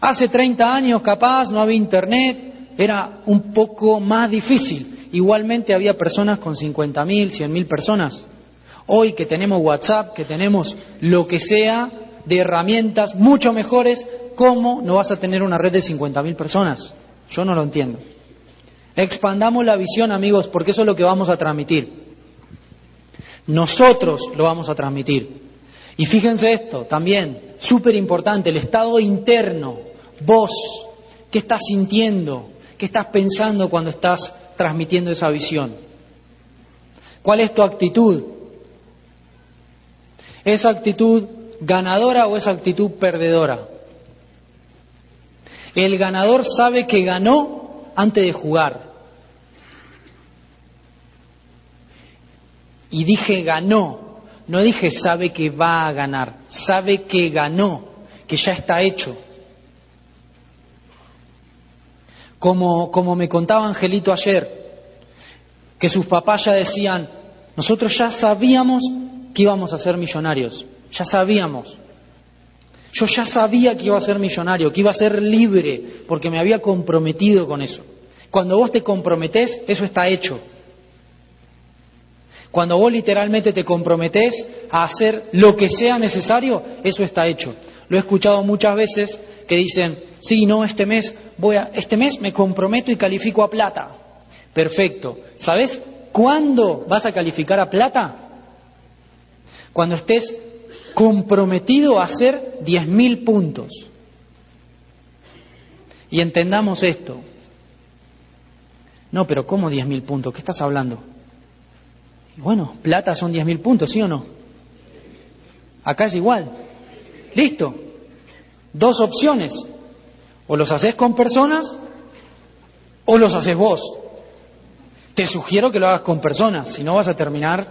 Hace 30 años capaz no había internet, era un poco más difícil. Igualmente había personas con 50.000, 100.000 personas. Hoy que tenemos WhatsApp, que tenemos lo que sea de herramientas mucho mejores, ¿cómo no vas a tener una red de 50.000 personas? Yo no lo entiendo. Expandamos la visión, amigos, porque eso es lo que vamos a transmitir. Nosotros lo vamos a transmitir. Y fíjense esto también, súper importante, el estado interno. Vos, ¿qué estás sintiendo? ¿Qué estás pensando cuando estás transmitiendo esa visión? ¿Cuál es tu actitud? ¿Es actitud ganadora o es actitud perdedora? El ganador sabe que ganó antes de jugar. Y dije ganó, no dije sabe que va a ganar, sabe que ganó, que ya está hecho. Como, como me contaba Angelito ayer, que sus papás ya decían, nosotros ya sabíamos que íbamos a ser millonarios, ya sabíamos. Yo ya sabía que iba a ser millonario, que iba a ser libre, porque me había comprometido con eso. Cuando vos te comprometés, eso está hecho. Cuando vos literalmente te comprometés a hacer lo que sea necesario, eso está hecho. Lo he escuchado muchas veces que dicen, sí, no, este mes voy a, este mes me comprometo y califico a plata. Perfecto. ¿Sabes cuándo vas a calificar a plata? Cuando estés comprometido a hacer 10.000 puntos. Y entendamos esto. No, pero ¿cómo 10.000 puntos? ¿Qué estás hablando? Bueno, plata son 10.000 puntos, ¿sí o no? Acá es igual. Listo. Dos opciones. O los haces con personas o los haces vos. Te sugiero que lo hagas con personas, si no vas a terminar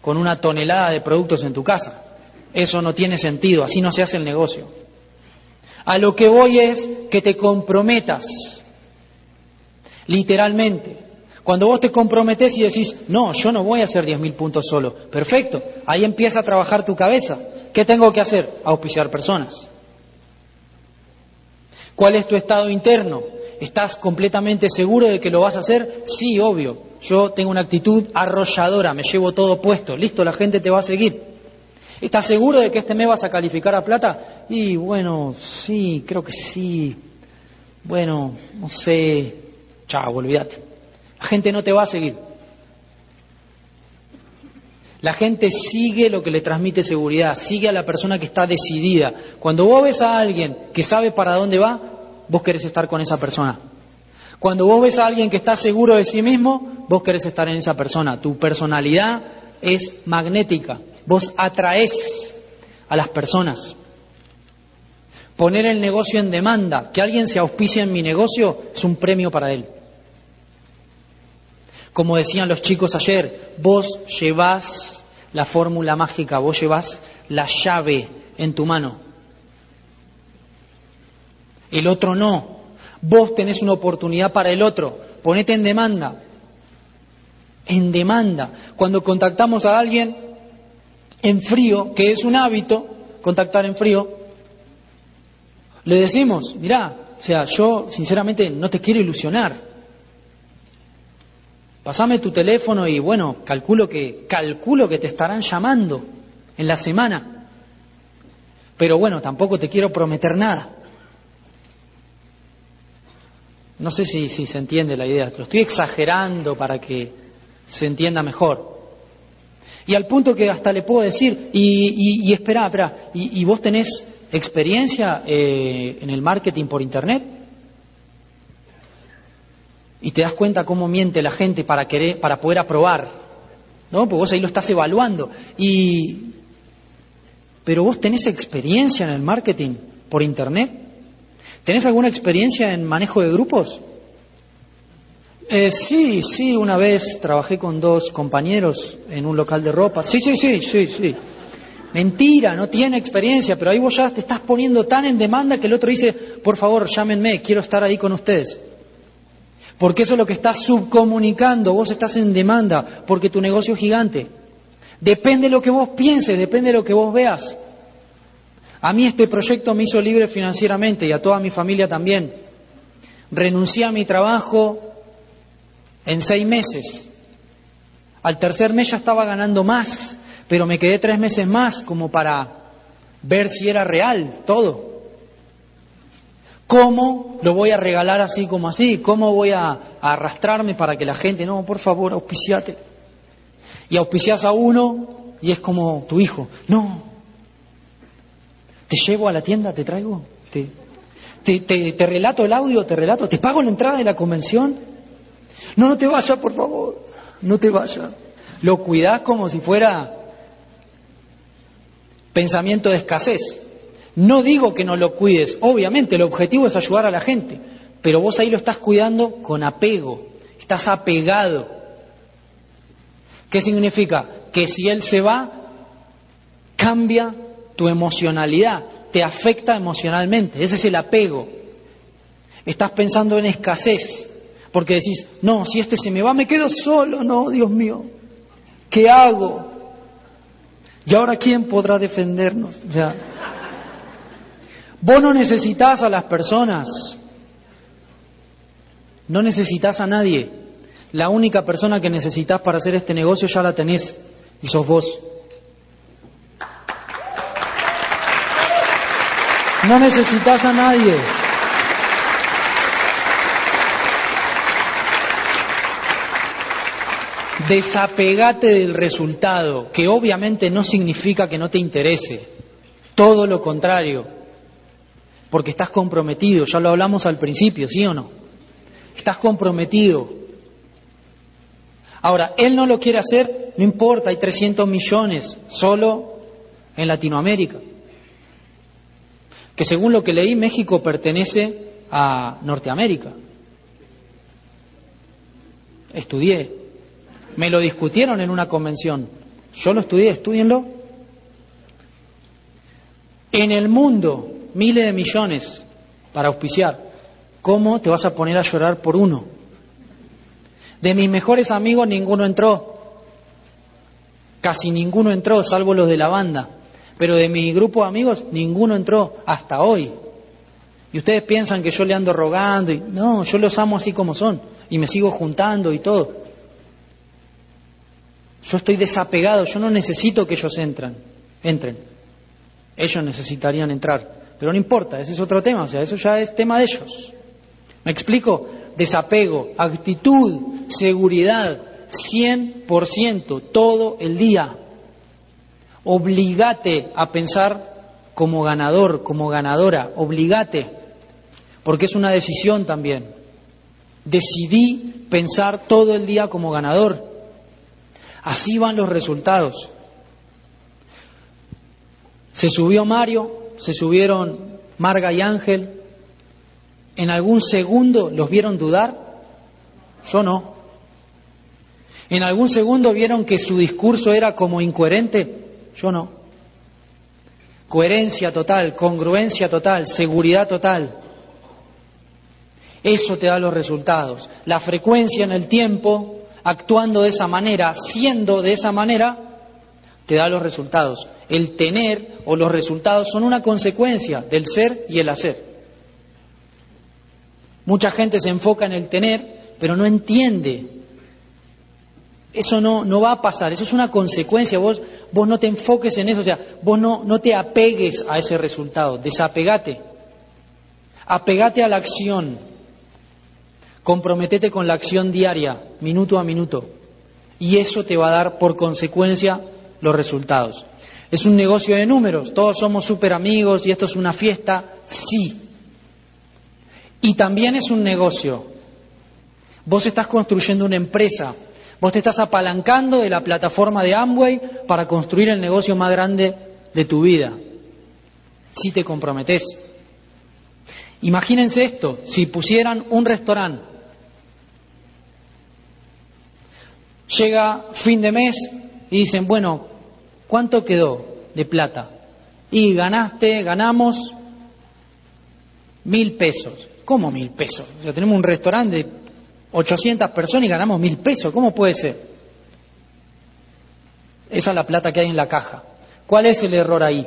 con una tonelada de productos en tu casa. Eso no tiene sentido, así no se hace el negocio. A lo que voy es que te comprometas, literalmente. Cuando vos te comprometes y decís, no, yo no voy a hacer 10.000 puntos solo, perfecto, ahí empieza a trabajar tu cabeza. ¿Qué tengo que hacer? Auspiciar personas. ¿Cuál es tu estado interno? ¿Estás completamente seguro de que lo vas a hacer? Sí, obvio. Yo tengo una actitud arrolladora, me llevo todo puesto. Listo, la gente te va a seguir. ¿Estás seguro de que este mes vas a calificar a plata? Y bueno, sí, creo que sí. Bueno, no sé. Chao, olvídate. La gente no te va a seguir. La gente sigue lo que le transmite seguridad, sigue a la persona que está decidida. Cuando vos ves a alguien que sabe para dónde va, vos querés estar con esa persona. Cuando vos ves a alguien que está seguro de sí mismo, vos querés estar en esa persona. Tu personalidad es magnética. Vos atraes a las personas. Poner el negocio en demanda, que alguien se auspicie en mi negocio, es un premio para él. Como decían los chicos ayer, vos llevas la fórmula mágica, vos llevas la llave en tu mano. El otro no. Vos tenés una oportunidad para el otro. Ponete en demanda. En demanda. Cuando contactamos a alguien en frío, que es un hábito, contactar en frío, le decimos, mirá, o sea, yo sinceramente no te quiero ilusionar. Pasame tu teléfono y bueno, calculo que calculo que te estarán llamando en la semana. Pero bueno, tampoco te quiero prometer nada. No sé si, se entiende la idea, lo estoy exagerando para que se entienda mejor. Y al punto que hasta le puedo decir, y, y, espera, espera, ¿y, vos tenés experiencia eh, en el marketing por Internet? Y te das cuenta cómo miente la gente para querer, para poder aprobar, ¿no? Porque vos ahí lo estás evaluando. Y, pero vos tenés experiencia en el marketing por internet. ¿Tenés alguna experiencia en manejo de grupos? Eh, sí, sí, una vez trabajé con dos compañeros en un local de ropa. Sí, sí, sí, sí, sí. Mentira, no tiene experiencia, pero ahí vos ya te estás poniendo tan en demanda que el otro dice, por favor, llámenme, quiero estar ahí con ustedes. Porque eso es lo que estás subcomunicando, vos estás en demanda, porque tu negocio es gigante. Depende de lo que vos pienses, depende de lo que vos veas. A mí este proyecto me hizo libre financieramente y a toda mi familia también. Renuncié a mi trabajo en seis meses. Al tercer mes ya estaba ganando más, pero me quedé tres meses más como para ver si era real todo. ¿Cómo lo voy a regalar así como así? ¿Cómo voy a, arrastrarme para que la gente, no, por favor, auspiciate? Y auspicias a uno y es como tu hijo, no, te llevo a la tienda, te traigo, te, te, te, te relato el audio, te relato, te pago la entrada de la convención. No, no te vayas, por favor, no te vayas. Lo cuidás como si fuera pensamiento de escasez. No digo que no lo cuides, obviamente el objetivo es ayudar a la gente, pero vos ahí lo estás cuidando con apego, estás apegado. ¿Qué significa? Que si él se va, cambia tu emocionalidad, te afecta emocionalmente, ese es el apego. Estás pensando en escasez, porque decís, no, si este se me va, me quedo solo, no, Dios mío, ¿qué hago? ¿Y ahora quién podrá defendernos? Vos no necesitas a las personas, no necesitas a nadie. La única persona que necesitas para hacer este negocio ya la tenés y sos vos. No necesitas a nadie. Desapegate del resultado, que obviamente no significa que no te interese, todo lo contrario, porque estás comprometido, ya lo hablamos al principio, ¿sí o no? Estás comprometido. Ahora, él no lo quiere hacer, no importa, hay 300 millones solo en Latinoamérica, que según lo que leí, México pertenece a Norteamérica. Estudié, me lo discutieron en una convención. Yo lo estudié, estudienlo. En el mundo, miles de millones para auspiciar. ¿Cómo te vas a poner a llorar por uno? De mis mejores amigos ninguno entró. Casi ninguno entró, salvo los de la banda. Pero de mi grupo de amigos ninguno entró hasta hoy. Y ustedes piensan que yo le ando rogando y no, yo los amo así como son y me sigo juntando y todo. Yo estoy desapegado, yo no necesito que ellos entran, entren. Ellos necesitarían entrar, pero no importa, ese es otro tema, o sea, eso ya es tema de ellos. ¿Me explico? Desapego, actitud, seguridad, 100% todo el día. Obligate a pensar como ganador, como ganadora, obligate, porque es una decisión también. Decidí pensar todo el día como ganador. Así van los resultados. Se subió Mario, se subieron Marga y Ángel. ¿En algún segundo los vieron dudar? Yo no. ¿En algún segundo vieron que su discurso era como incoherente? Yo no. Coherencia total, congruencia total, seguridad total. Eso te da los resultados. La frecuencia en el tiempo actuando de esa manera, siendo de esa manera, te da los resultados. El tener o los resultados son una consecuencia del ser y el hacer. Mucha gente se enfoca en el tener, pero no entiende. Eso no, va a pasar, eso es una consecuencia. Vos, vos no te enfoques en eso, o sea, vos no, no te apegues a ese resultado, desapegate. Apegate a la acción, Comprometete con la acción diaria, minuto a minuto, y eso te va a dar por consecuencia los resultados. ¿Es un negocio de números? ¿Todos somos súper amigos y esto es una fiesta? Sí. Y también es un negocio. Vos estás construyendo una empresa, vos te estás apalancando de la plataforma de Amway para construir el negocio más grande de tu vida. Si te comprometes. Imagínense esto, si pusieran un restaurante Llega fin de mes y dicen, bueno, ¿cuánto quedó de plata? Y ganaste, ganamos mil pesos. ¿Cómo mil pesos? O tenemos un restaurante de 800 personas y ganamos mil pesos. ¿Cómo puede ser? Esa es la plata que hay en la caja. ¿Cuál es el error ahí?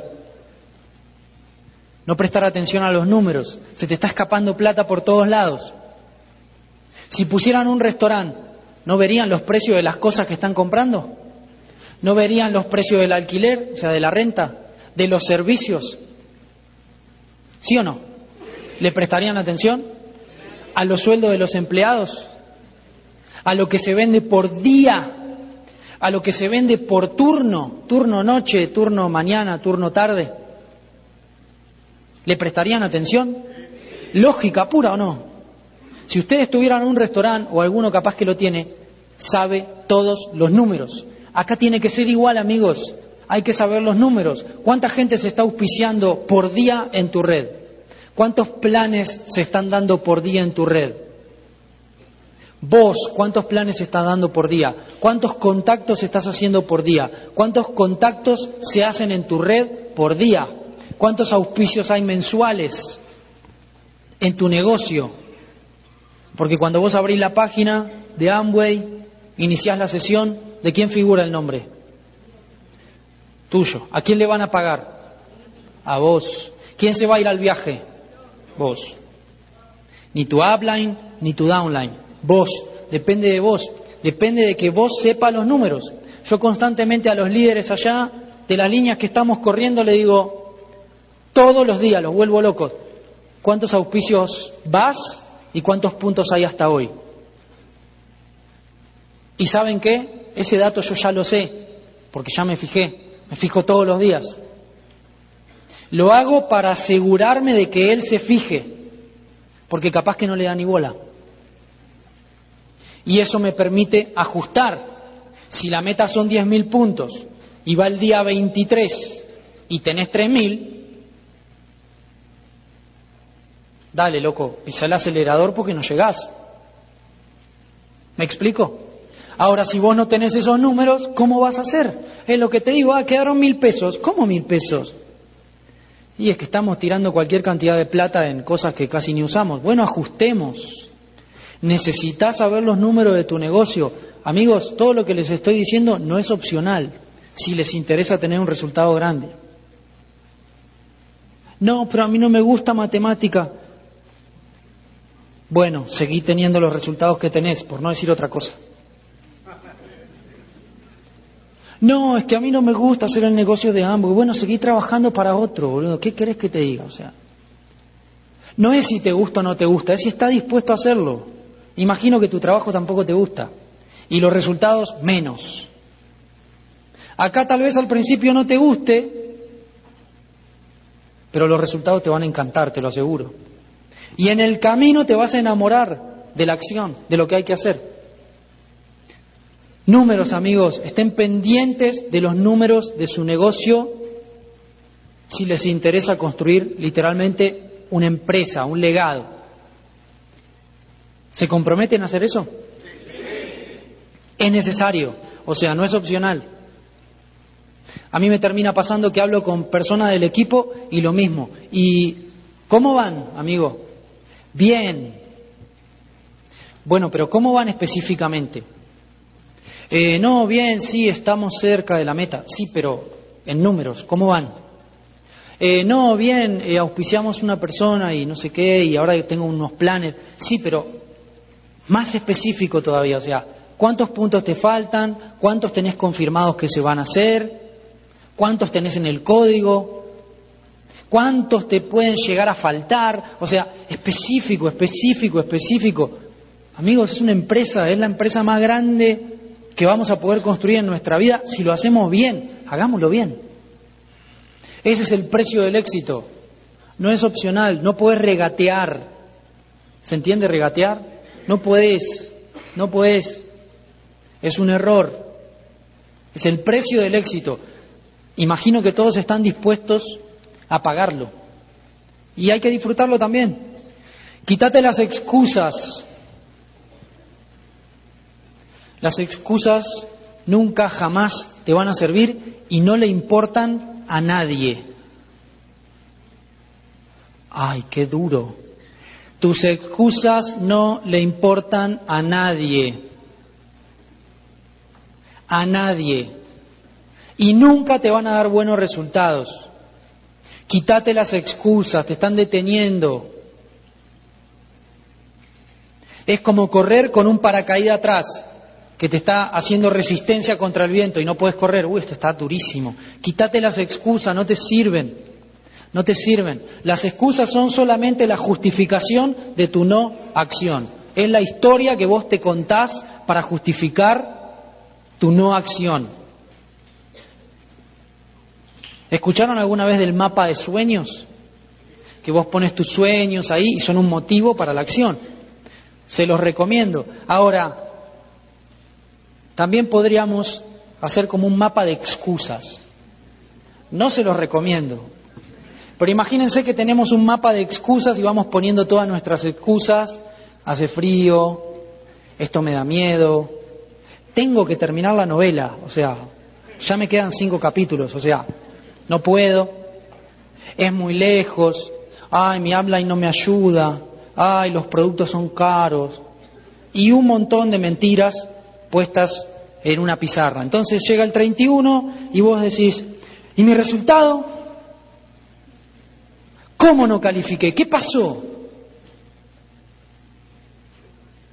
No prestar atención a los números. Se te está escapando plata por todos lados. Si pusieran un restaurante ¿No verían los precios de las cosas que están comprando? ¿No verían los precios del alquiler, o sea, de la renta, de los servicios? ¿Sí o no? ¿Le prestarían atención? ¿A los sueldos de los empleados? ¿A lo que se vende por día? ¿A lo que se vende por turno? ¿Turno noche, turno mañana, turno tarde? ¿Le prestarían atención? ¿Lógica pura o no? Si ustedes tuvieran un restaurante o alguno capaz que lo tiene, sabe todos los números. Acá tiene que ser igual, amigos. Hay que saber los números. ¿Cuánta gente se está auspiciando por día en tu red? ¿Cuántos planes se están dando por día en tu red? Vos, ¿cuántos planes estás dando por día? ¿Cuántos contactos estás haciendo por día? ¿Cuántos contactos se hacen en tu red por día? ¿Cuántos auspicios hay mensuales en tu negocio? Porque cuando vos abrís la página de Amway, iniciás la sesión, ¿de quién figura el nombre? Tuyo. ¿A quién le van a pagar? A vos. ¿Quién se va a ir al viaje? Vos. Ni tu upline, ni tu downline. Vos. Depende de vos. Depende de que vos sepas los números. Yo constantemente a los líderes allá, de las líneas que estamos corriendo, le digo, todos los días, los vuelvo locos. ¿Cuántos auspicios vas y cuántos puntos hay hasta hoy? ¿Y saben qué? Ese dato yo ya lo sé, porque ya me fijé, me fijo todos los días. Lo hago para asegurarme de que él se fije, porque capaz que no le da ni bola. Y eso me permite ajustar. Si la meta son 10.000 puntos y va el día 23 y tenés 3.000, dale, loco, pisa el acelerador porque no llegás. ¿Me explico? Ahora, si vos no tenés esos números, ¿cómo vas a hacer? Es lo que te digo, ah, quedaron mil pesos. ¿Cómo mil pesos? Y es que estamos tirando cualquier cantidad de plata en cosas que casi ni usamos. Bueno, ajustemos. Necesitas saber los números de tu negocio. Amigos, todo lo que les estoy diciendo no es opcional si les interesa tener un resultado grande. No, pero a mí no me gusta matemática. Bueno, seguí teniendo los resultados que tenés, por no decir otra cosa. No, es que a mí no me gusta hacer el negocio de ambos. Bueno, seguí trabajando para otro, boludo. ¿Qué querés que te diga? O sea, no es si te gusta o no te gusta, es si está dispuesto a hacerlo. Imagino que tu trabajo tampoco te gusta y los resultados menos. Acá tal vez al principio no te guste, pero los resultados te van a encantar, te lo aseguro. Y en el camino te vas a enamorar de la acción, de lo que hay que hacer. Números, amigos, estén pendientes de los números de su negocio si les interesa construir literalmente una empresa, un legado. ¿Se comprometen a hacer eso? Es necesario, o sea, no es opcional. A mí me termina pasando que hablo con personas del equipo y lo mismo. ¿Y cómo van, amigo? Bien. Bueno, pero ¿cómo van específicamente? Eh, no, bien, sí, estamos cerca de la meta. Sí, pero en números, ¿cómo van? Eh, no, bien, eh, auspiciamos una persona y no sé qué, y ahora tengo unos planes. Sí, pero más específico todavía, o sea, ¿cuántos puntos te faltan? ¿Cuántos tenés confirmados que se van a hacer? ¿Cuántos tenés en el código? ¿Cuántos te pueden llegar a faltar? O sea, específico, específico, específico. Amigos, es una empresa, es la empresa más grande que vamos a poder construir en nuestra vida si lo hacemos bien, hagámoslo bien. Ese es el precio del éxito. No es opcional, no puedes regatear. ¿Se entiende regatear? No puedes, no puedes. Es un error. Es el precio del éxito. Imagino que todos están dispuestos a pagarlo. Y hay que disfrutarlo también. Quítate las excusas las excusas nunca, jamás te van a servir y no le importan a nadie. Ay, qué duro. Tus excusas no le importan a nadie. A nadie. Y nunca te van a dar buenos resultados. Quítate las excusas, te están deteniendo. Es como correr con un paracaídas atrás que te está haciendo resistencia contra el viento y no puedes correr, uy, esto está durísimo. Quítate las excusas, no te sirven. No te sirven. Las excusas son solamente la justificación de tu no acción. Es la historia que vos te contás para justificar tu no acción. ¿Escucharon alguna vez del mapa de sueños? Que vos pones tus sueños ahí y son un motivo para la acción. Se los recomiendo. Ahora, también podríamos hacer como un mapa de excusas. No se los recomiendo. Pero imagínense que tenemos un mapa de excusas y vamos poniendo todas nuestras excusas. Hace frío, esto me da miedo, tengo que terminar la novela, o sea, ya me quedan cinco capítulos, o sea, no puedo, es muy lejos, ay, mi habla y no me ayuda, ay, los productos son caros, y un montón de mentiras puestas en una pizarra. Entonces llega el 31 y vos decís, ¿y mi resultado? ¿Cómo no califiqué? ¿Qué pasó?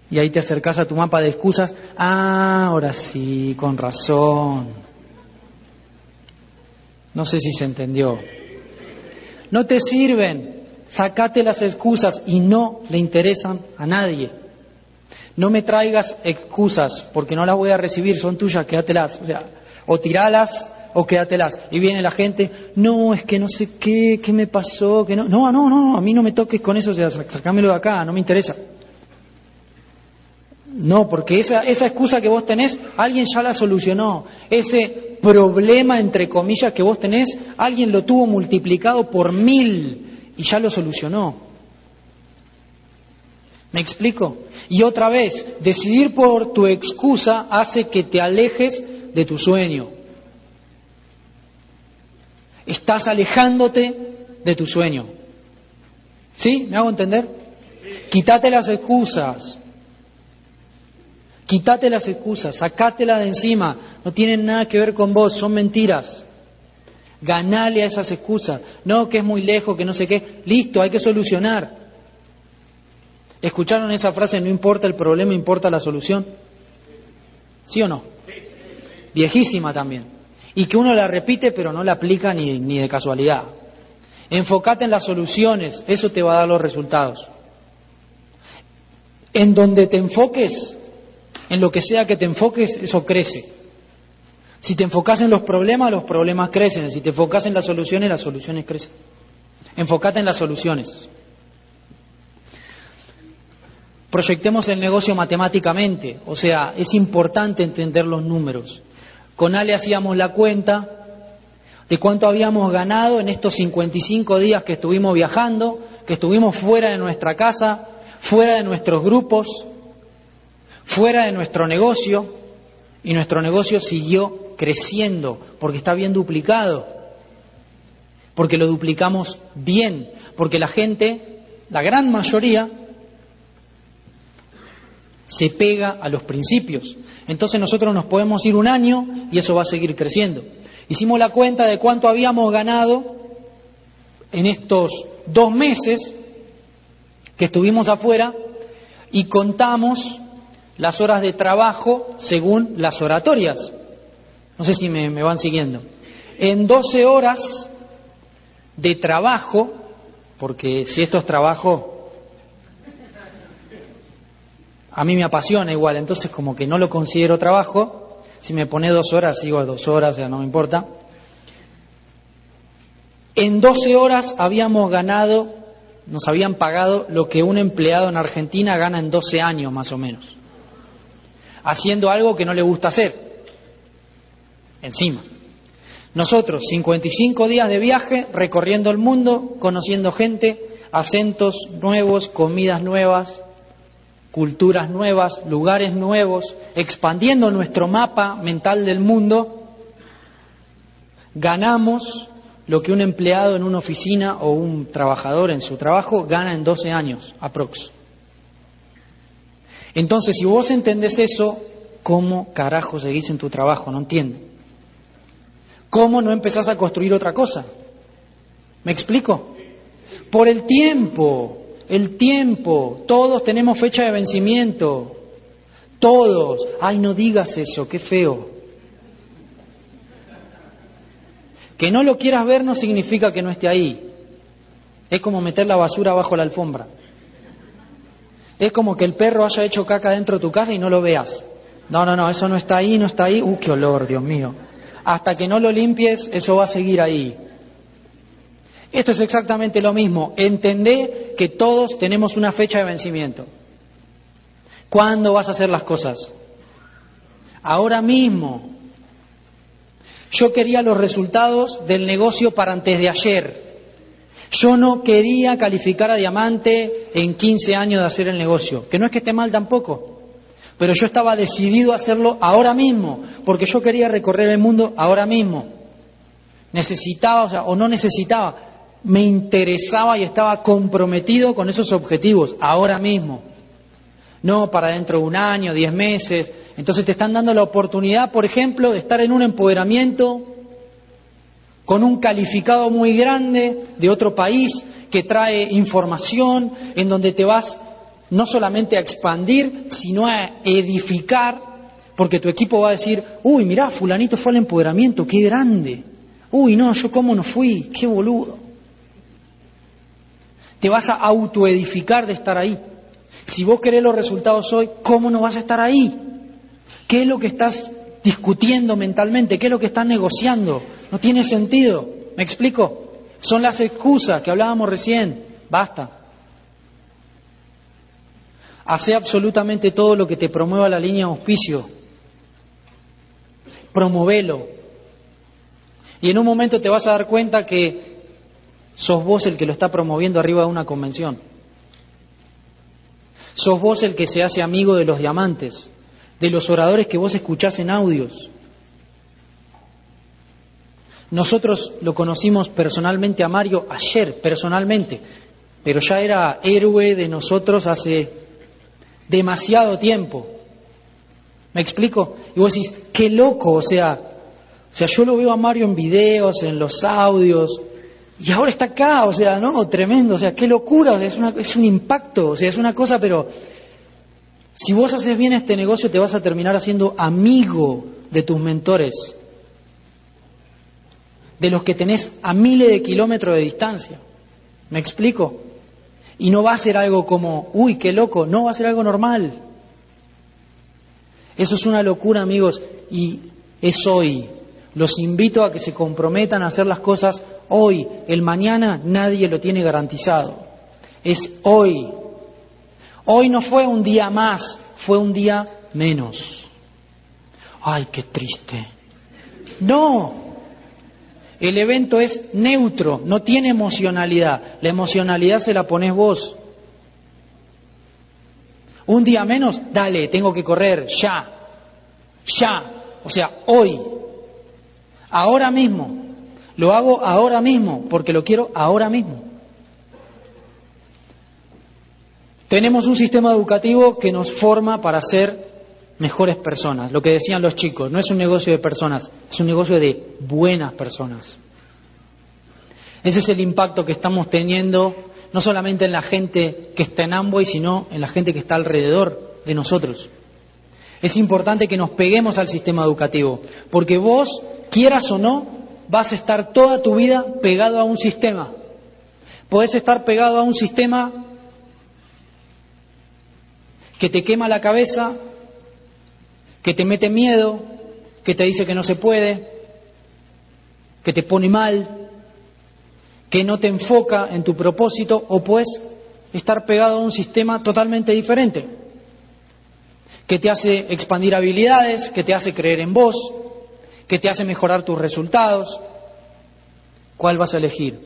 Y ahí te acercas a tu mapa de excusas. Ah, ahora sí, con razón. No sé si se entendió. No te sirven. Sacate las excusas y no le interesan a nadie. No me traigas excusas porque no las voy a recibir, son tuyas, quédatelas. O sea, o tiralas o quédatelas. Y viene la gente, no, es que no sé qué, qué me pasó, que no, no, no, no, a mí no me toques con eso, o sea, de acá, no me interesa. No, porque esa, esa excusa que vos tenés, alguien ya la solucionó. Ese problema, entre comillas, que vos tenés, alguien lo tuvo multiplicado por mil y ya lo solucionó. ¿Me explico? Y otra vez, decidir por tu excusa hace que te alejes de tu sueño. Estás alejándote de tu sueño. ¿Sí? ¿Me hago entender? Quítate las excusas. Quítate las excusas, sacátela de encima. No tienen nada que ver con vos, son mentiras. Ganale a esas excusas. No, que es muy lejos, que no sé qué. Listo, hay que solucionar. ¿Escucharon esa frase? No importa el problema, importa la solución. ¿Sí o no? Viejísima también y que uno la repite pero no la aplica ni, ni de casualidad. Enfócate en las soluciones, eso te va a dar los resultados. En donde te enfoques, en lo que sea que te enfoques, eso crece. Si te enfocas en los problemas, los problemas crecen. Si te enfocas en las soluciones, las soluciones crecen. Enfócate en las soluciones. Proyectemos el negocio matemáticamente, o sea, es importante entender los números. Con Ale hacíamos la cuenta de cuánto habíamos ganado en estos 55 días que estuvimos viajando, que estuvimos fuera de nuestra casa, fuera de nuestros grupos, fuera de nuestro negocio, y nuestro negocio siguió creciendo porque está bien duplicado, porque lo duplicamos bien, porque la gente, la gran mayoría, se pega a los principios. Entonces nosotros nos podemos ir un año y eso va a seguir creciendo. Hicimos la cuenta de cuánto habíamos ganado en estos dos meses que estuvimos afuera y contamos las horas de trabajo según las oratorias. No sé si me, van siguiendo. En 12 horas de trabajo, porque si esto es trabajo, a mí me apasiona igual, entonces como que no lo considero trabajo, si me pone dos horas, sigo a dos horas, sea, no me importa. En 12 horas habíamos ganado, nos habían pagado lo que un empleado en Argentina gana en 12 años más o menos, haciendo algo que no le gusta hacer, encima. Nosotros, 55 días de viaje, recorriendo el mundo, conociendo gente, acentos nuevos, comidas nuevas, culturas nuevas, lugares nuevos, expandiendo nuestro mapa mental del mundo, ganamos lo que un empleado en una oficina o un trabajador en su trabajo gana en 12 años, aprox. Entonces, si vos entendés eso, ¿cómo carajo seguís en tu trabajo? No entiendo. ¿Cómo no empezás a construir otra cosa? ¿Me explico? Por el tiempo, el tiempo, todos tenemos fecha de vencimiento, todos. Ay, no digas eso, qué feo. Que no lo quieras ver no significa que no esté ahí. Es como meter la basura bajo la alfombra. Es como que el perro haya hecho caca dentro de tu casa y no lo veas. No, no, no, eso no está ahí, no está ahí. ¡Uh, qué olor, Dios mío! Hasta que no lo limpies, eso va a seguir ahí. Esto es exactamente lo mismo. Entendé que todos tenemos una fecha de vencimiento. ¿Cuándo vas a hacer las cosas? Ahora mismo. Yo quería los resultados del negocio para antes de ayer. Yo no quería calificar a diamante en 15 años de hacer el negocio, que no es que esté mal tampoco, pero yo estaba decidido a hacerlo ahora mismo, porque yo quería recorrer el mundo ahora mismo. Necesitaba, o, sea, o no necesitaba, me interesaba y estaba comprometido con esos objetivos ahora mismo. No para dentro de un año, diez meses. Entonces te están dando la oportunidad, por ejemplo, de estar en un empoderamiento con un calificado muy grande de otro país que trae información, en donde te vas no solamente a expandir, sino a edificar, porque tu equipo va a decir, uy, mirá, fulanito fue al empoderamiento, qué grande. Uy, no, yo cómo no fui, qué boludo. Te vas a autoedificar de estar ahí. Si vos querés los resultados hoy, ¿cómo no vas a estar ahí? ¿Qué es lo que estás discutiendo mentalmente? ¿Qué es lo que estás negociando? No tiene sentido. ¿Me explico? Son las excusas que hablábamos recién. Basta. Hace absolutamente todo lo que te promueva la línea de auspicio. Promovelo. Y en un momento te vas a dar cuenta que sos vos el que lo está promoviendo arriba de una convención. Sos vos el que se hace amigo de los diamantes, de los oradores que vos escuchás en audios, nosotros lo conocimos personalmente a Mario ayer, personalmente, pero ya era héroe de nosotros hace demasiado tiempo. ¿Me explico? Y vos decís, qué loco, o sea, o sea, yo lo veo a Mario en videos, en los audios, y ahora está acá, o sea, ¿no? Tremendo, o sea, qué locura, es, es un impacto, o sea, es una cosa, pero si vos haces bien este negocio te vas a terminar haciendo amigo de tus mentores de los que tenés a miles de kilómetros de distancia. ¿Me explico? Y no va a ser algo como, uy, qué loco, no va a ser algo normal. Eso es una locura, amigos, y es hoy. Los invito a que se comprometan a hacer las cosas hoy. El mañana nadie lo tiene garantizado. Es hoy. Hoy no fue un día más, fue un día menos. Ay, qué triste. No, el evento es neutro, no tiene emocionalidad. La emocionalidad se la pones vos. Un día menos, dale, tengo que correr, ya, ya, o sea, hoy, ahora mismo. Lo hago ahora mismo, porque lo quiero ahora mismo. Tenemos un sistema educativo que nos forma para ser mejores personas. Lo que decían los chicos, no es un negocio de personas, es un negocio de buenas personas. Ese es el impacto que estamos teniendo, no solamente en la gente que está en Amboy, sino en la gente que está alrededor de nosotros. Es importante que nos peguemos al sistema educativo, porque vos, quieras o no, vas a estar toda tu vida pegado a un sistema. Podés estar pegado a un sistema que te quema la cabeza, que te mete miedo, que te dice que no se puede, que te pone mal, que no te enfoca en tu propósito, o puedes estar pegado a un sistema totalmente diferente, que te hace expandir habilidades, que te hace creer en vos, que te hace mejorar tus resultados. ¿Cuál vas a elegir?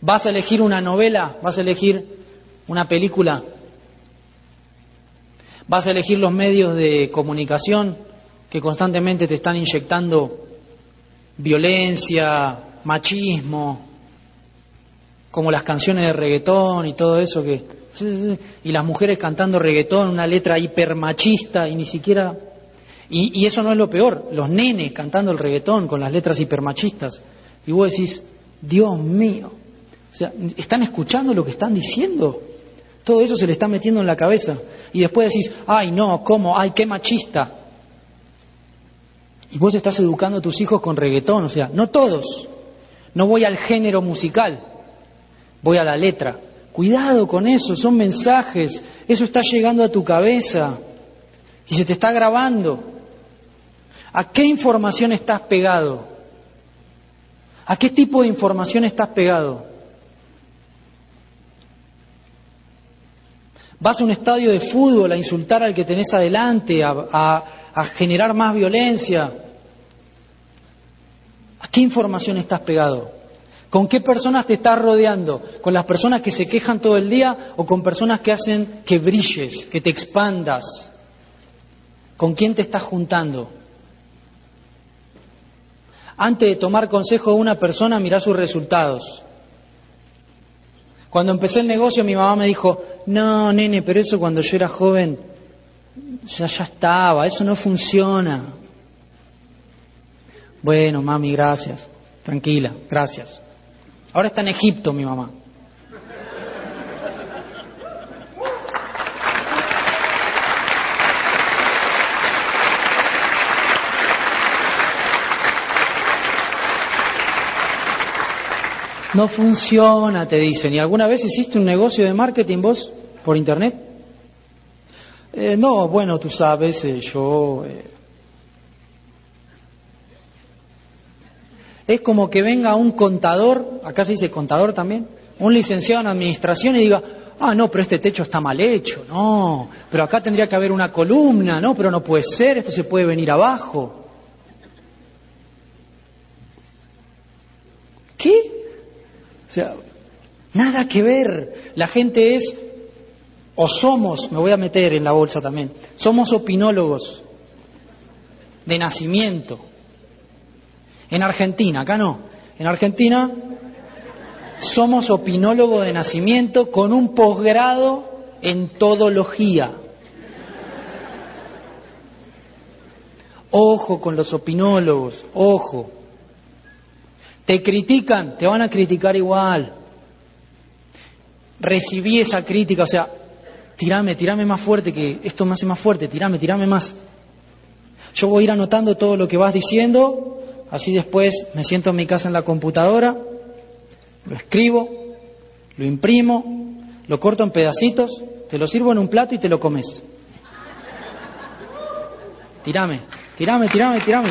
¿Vas a elegir una novela? ¿Vas a elegir una película? Vas a elegir los medios de comunicación que constantemente te están inyectando violencia, machismo, como las canciones de reggaetón y todo eso que y las mujeres cantando reggaetón, una letra hipermachista y ni siquiera y, eso no es lo peor, los nenes cantando el reggaetón con las letras hipermachistas y vos decís, Dios mío, o sea, ¿están escuchando lo que están diciendo? Todo eso se le está metiendo en la cabeza. Y después decís, ay no, ¿cómo? Ay, qué machista. Y vos estás educando a tus hijos con reggaetón, o sea, no todos, No voy al género musical, voy a la letra. Cuidado con eso, son mensajes, eso está llegando a tu cabeza y se te está grabando. ¿A qué información estás pegado? ¿A qué tipo de información estás pegado? ¿Vas a un estadio de fútbol a insultar al que tenés adelante, a, a generar más violencia? ¿A qué información estás pegado? ¿Con qué personas te estás rodeando? ¿Con las personas que se quejan todo el día o con personas que hacen que brilles, que te expandas? ¿Con quién te estás juntando? Antes de tomar consejo de una persona, mirá sus resultados. Cuando empecé el negocio, mi mamá me dijo, no, nene, pero eso cuando yo era joven, ya, ya estaba, eso no funciona. Bueno, mami, gracias. Tranquila, gracias. Ahora está en Egipto mi mamá. No funciona, te dicen. ¿Y alguna vez hiciste un negocio de marketing vos por internet? Eh, no, bueno, tú sabes, eh, yo... Eh. Es como que venga un contador, acá se dice contador también, un licenciado en administración y diga, ah, no, pero este techo está mal hecho, no, pero acá tendría que haber una columna, no, pero no puede ser, esto se puede venir abajo. ¿Qué? O sea, nada que ver. La gente es, o somos, me voy a meter en la bolsa también, somos opinólogos de nacimiento. En Argentina, acá no. En Argentina somos opinólogos de nacimiento con un posgrado en todología. Ojo con los opinólogos, ojo. Te critican, te van a criticar igual. Recibí esa crítica, o sea, tirame, tirame más fuerte, que esto me hace más fuerte, tirame, tirame más. Yo voy a ir anotando todo lo que vas diciendo, así después me siento en mi casa en la computadora, lo escribo, lo imprimo, lo corto en pedacitos, te lo sirvo en un plato y te lo comes. Tirame, tirame, tirame, tirame.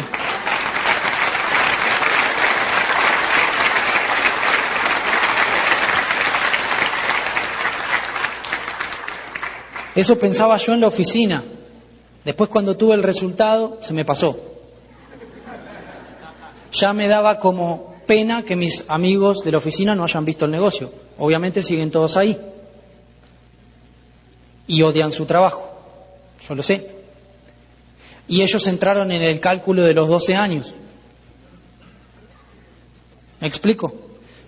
Eso pensaba yo en la oficina. Después cuando tuve el resultado, se me pasó. Ya me daba como pena que mis amigos de la oficina no hayan visto el negocio. Obviamente siguen todos ahí. Y odian su trabajo. Yo lo sé. Y ellos entraron en el cálculo de los 12 años. ¿Me explico?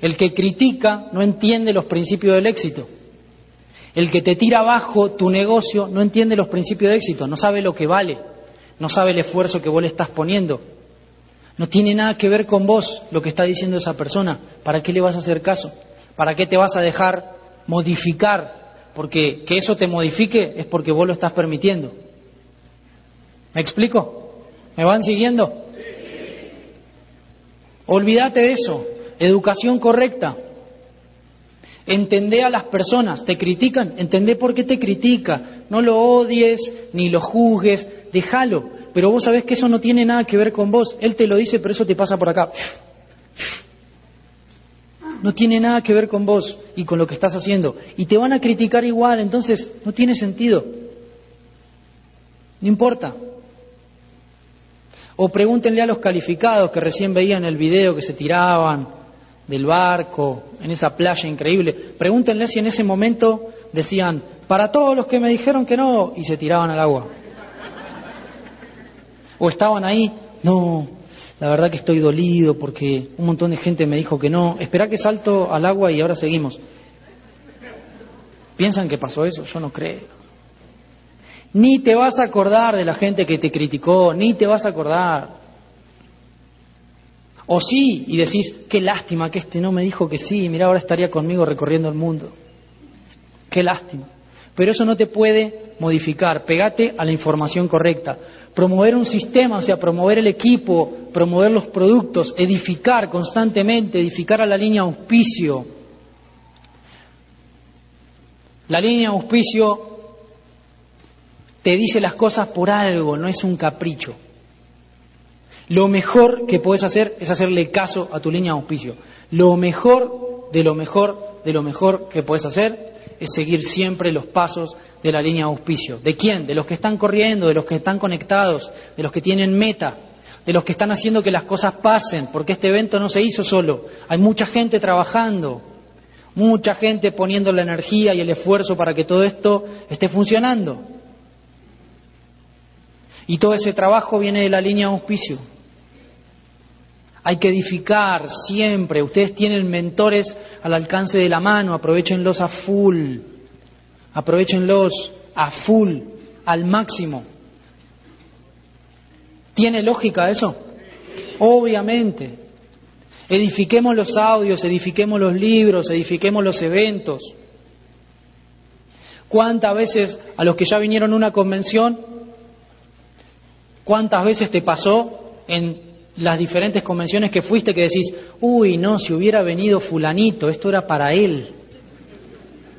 El que critica no entiende los principios del éxito. El que te tira abajo tu negocio no entiende los principios de éxito, no sabe lo que vale, no sabe el esfuerzo que vos le estás poniendo. No tiene nada que ver con vos lo que está diciendo esa persona. ¿Para qué le vas a hacer caso? ¿Para qué te vas a dejar modificar? Porque que eso te modifique es porque vos lo estás permitiendo. ¿Me explico? ¿Me van siguiendo? Olvídate de eso. Educación correcta. Entendé a las personas, te critican, entendé por qué te critica. No lo odies ni lo juzgues, déjalo. Pero vos sabés que eso no tiene nada que ver con vos. Él te lo dice, pero eso te pasa por acá. No tiene nada que ver con vos y con lo que estás haciendo. Y te van a criticar igual, entonces no tiene sentido. No importa. O pregúntenle a los calificados que recién veían el video que se tiraban del barco, en esa playa increíble. Pregúntenle si en ese momento decían, para todos los que me dijeron que no, y se tiraban al agua. O estaban ahí, no, la verdad que estoy dolido porque un montón de gente me dijo que no, espera que salto al agua y ahora seguimos. ¿Piensan que pasó eso? Yo no creo. Ni te vas a acordar de la gente que te criticó, ni te vas a acordar. O sí, y decís, qué lástima que este no me dijo que sí, mira, ahora estaría conmigo recorriendo el mundo. Qué lástima. Pero eso no te puede modificar, pegate a la información correcta. Promover un sistema, o sea, promover el equipo, promover los productos, edificar constantemente, edificar a la línea auspicio. La línea auspicio te dice las cosas por algo, no es un capricho. Lo mejor que puedes hacer es hacerle caso a tu línea auspicio. Lo mejor de lo mejor de lo mejor que puedes hacer es seguir siempre los pasos de la línea auspicio. ¿De quién? De los que están corriendo, de los que están conectados, de los que tienen meta, de los que están haciendo que las cosas pasen, porque este evento no se hizo solo. Hay mucha gente trabajando, mucha gente poniendo la energía y el esfuerzo para que todo esto esté funcionando. Y todo ese trabajo viene de la línea auspicio. Hay que edificar siempre. Ustedes tienen mentores al alcance de la mano, aprovechenlos a full. Aprovechenlos a full, al máximo. ¿Tiene lógica eso? Obviamente. Edifiquemos los audios, edifiquemos los libros, edifiquemos los eventos. ¿Cuántas veces a los que ya vinieron a una convención, cuántas veces te pasó en las diferentes convenciones que fuiste que decís, uy, no, si hubiera venido fulanito, esto era para él.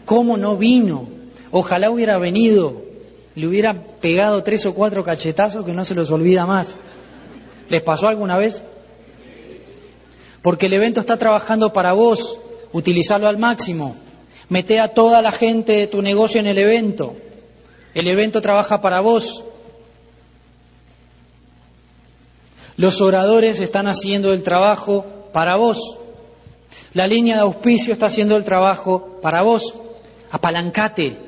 ¿Cómo no vino? Ojalá hubiera venido, le hubiera pegado tres o cuatro cachetazos que no se los olvida más. ¿Les pasó alguna vez? Porque el evento está trabajando para vos, utilizarlo al máximo. Mete a toda la gente de tu negocio en el evento. El evento trabaja para vos. Los oradores están haciendo el trabajo para vos. La línea de auspicio está haciendo el trabajo para vos. Apalancate,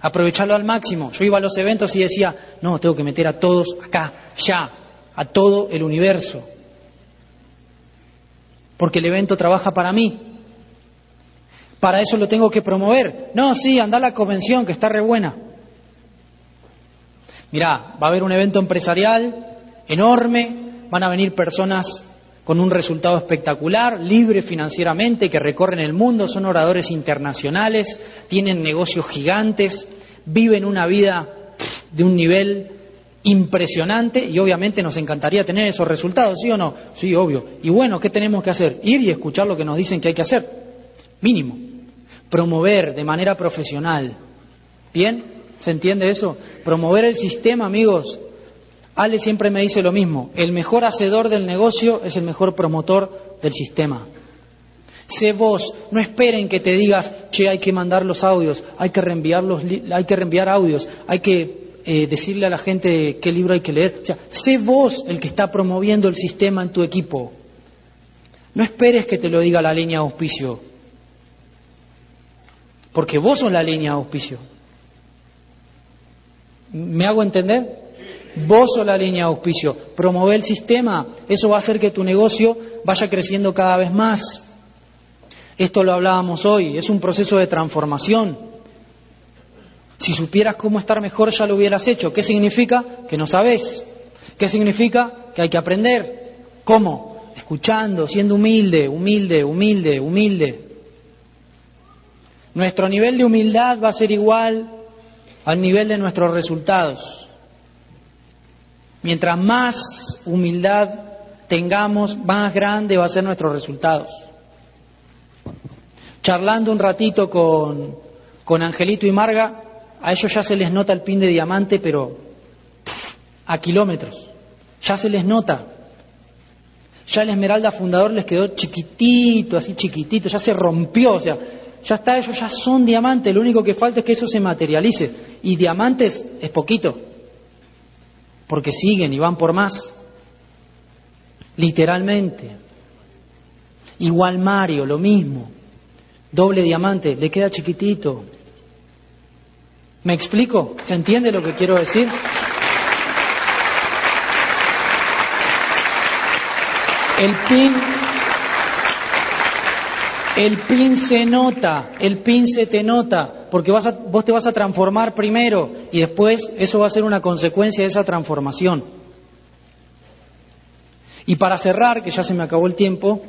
aprovecharlo al máximo. Yo iba a los eventos y decía, no, tengo que meter a todos acá, ya, a todo el universo. Porque el evento trabaja para mí. Para eso lo tengo que promover. No, sí, anda a la convención, que está re buena. Mirá, va a haber un evento empresarial enorme, van a venir personas con un resultado espectacular, libres financieramente, que recorren el mundo, son oradores internacionales, tienen negocios gigantes, viven una vida de un nivel impresionante y obviamente nos encantaría tener esos resultados, ¿sí o no? Sí, obvio. Y bueno, ¿qué tenemos que hacer? Ir y escuchar lo que nos dicen que hay que hacer, mínimo. Promover de manera profesional. ¿Bien? ¿Se entiende eso? Promover el sistema, amigos, Ale siempre me dice lo mismo, el mejor hacedor del negocio es el mejor promotor del sistema. Sé vos, no esperen que te digas, che, hay que mandar los audios, hay que reenviar, los hay que reenviar audios, hay que eh, decirle a la gente qué libro hay que leer. O sea, sé vos el que está promoviendo el sistema en tu equipo. No esperes que te lo diga la línea de auspicio, porque vos sos la línea de auspicio. ¿Me hago entender? Vos sos la línea de auspicio. Promover el sistema, eso va a hacer que tu negocio vaya creciendo cada vez más. Esto lo hablábamos hoy, es un proceso de transformación. Si supieras cómo estar mejor ya lo hubieras hecho. ¿Qué significa? Que no sabes. ¿Qué significa? Que hay que aprender. ¿Cómo? Escuchando, siendo humilde, humilde, humilde, humilde. Nuestro nivel de humildad va a ser igual al nivel de nuestros resultados. Mientras más humildad tengamos, más grande va a ser nuestros resultados. Charlando un ratito con, con Angelito y Marga, a ellos ya se les nota el pin de diamante, pero a kilómetros. Ya se les nota. Ya el Esmeralda fundador les quedó chiquitito, así chiquitito, ya se rompió, o sea, ya está, ellos ya son diamantes, lo único que falta es que eso se materialice. Y diamantes es poquito porque siguen y van por más. Literalmente. Igual Mario, lo mismo. Doble diamante, le queda chiquitito. ¿Me explico? ¿Se entiende lo que quiero decir? El pin, el pin se nota, el pin se te nota porque vas vos te vas a transformar primero y después eso va a ser una consecuencia de esa transformación. Y para cerrar, que ya se me acabó el tiempo,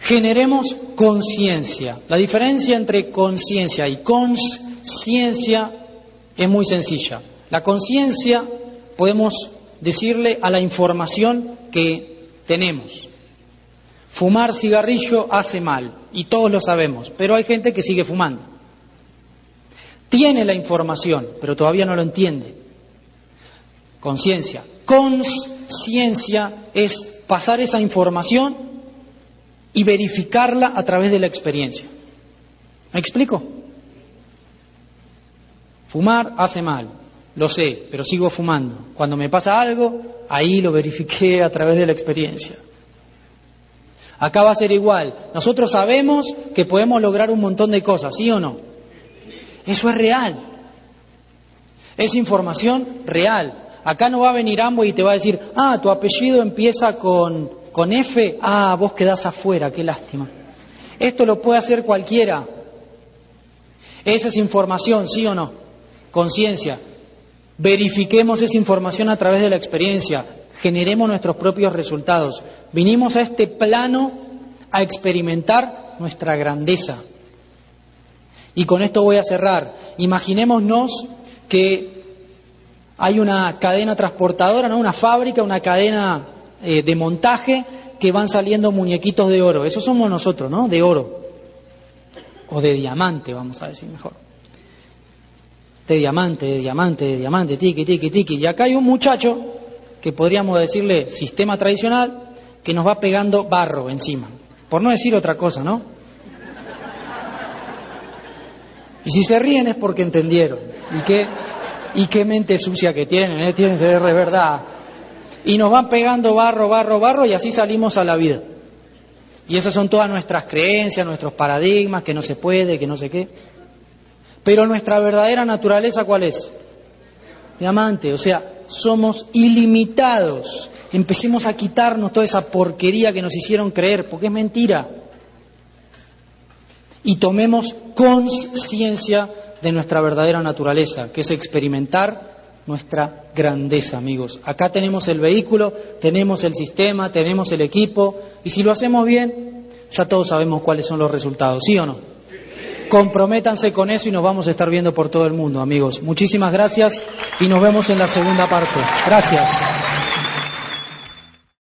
generemos conciencia. La diferencia entre conciencia y consciencia es muy sencilla. La conciencia podemos decirle a la información que tenemos. Fumar cigarrillo hace mal, y todos lo sabemos, pero hay gente que sigue fumando. Tiene la información, pero todavía no lo entiende. Conciencia. Conciencia es pasar esa información y verificarla a través de la experiencia. ¿Me explico? Fumar hace mal, lo sé, pero sigo fumando. Cuando me pasa algo, ahí lo verifiqué a través de la experiencia. Acá va a ser igual. Nosotros sabemos que podemos lograr un montón de cosas, ¿sí o no? Eso es real. Es información real. Acá no va a venir Ambo y te va a decir, ah, tu apellido empieza con, con F, ah, vos quedás afuera, qué lástima. Esto lo puede hacer cualquiera. Esa es información, ¿sí o no? Conciencia. Verifiquemos esa información a través de la experiencia, generemos nuestros propios resultados. Vinimos a este plano a experimentar nuestra grandeza. Y con esto voy a cerrar. Imaginémonos que hay una cadena transportadora, ¿no? una fábrica, una cadena eh, de montaje que van saliendo muñequitos de oro. Eso somos nosotros, ¿no? De oro. O de diamante, vamos a decir mejor de diamante, de diamante, de diamante, tiki, tiki, tiki. Y acá hay un muchacho que podríamos decirle sistema tradicional que nos va pegando barro encima. Por no decir otra cosa, ¿no? Y si se ríen es porque entendieron. Y qué, y qué mente sucia que tienen, ¿eh? Tienen que ver de verdad. Y nos van pegando barro, barro, barro y así salimos a la vida. Y esas son todas nuestras creencias, nuestros paradigmas, que no se puede, que no sé qué. Pero nuestra verdadera naturaleza, ¿cuál es? Diamante, o sea, somos ilimitados. Empecemos a quitarnos toda esa porquería que nos hicieron creer, porque es mentira. Y tomemos conciencia de nuestra verdadera naturaleza, que es experimentar nuestra grandeza, amigos. Acá tenemos el vehículo, tenemos el sistema, tenemos el equipo, y si lo hacemos bien, ya todos sabemos cuáles son los resultados, ¿sí o no? Comprométanse con eso y nos vamos a estar viendo por todo el mundo, amigos. Muchísimas gracias y nos vemos en la segunda parte. Gracias.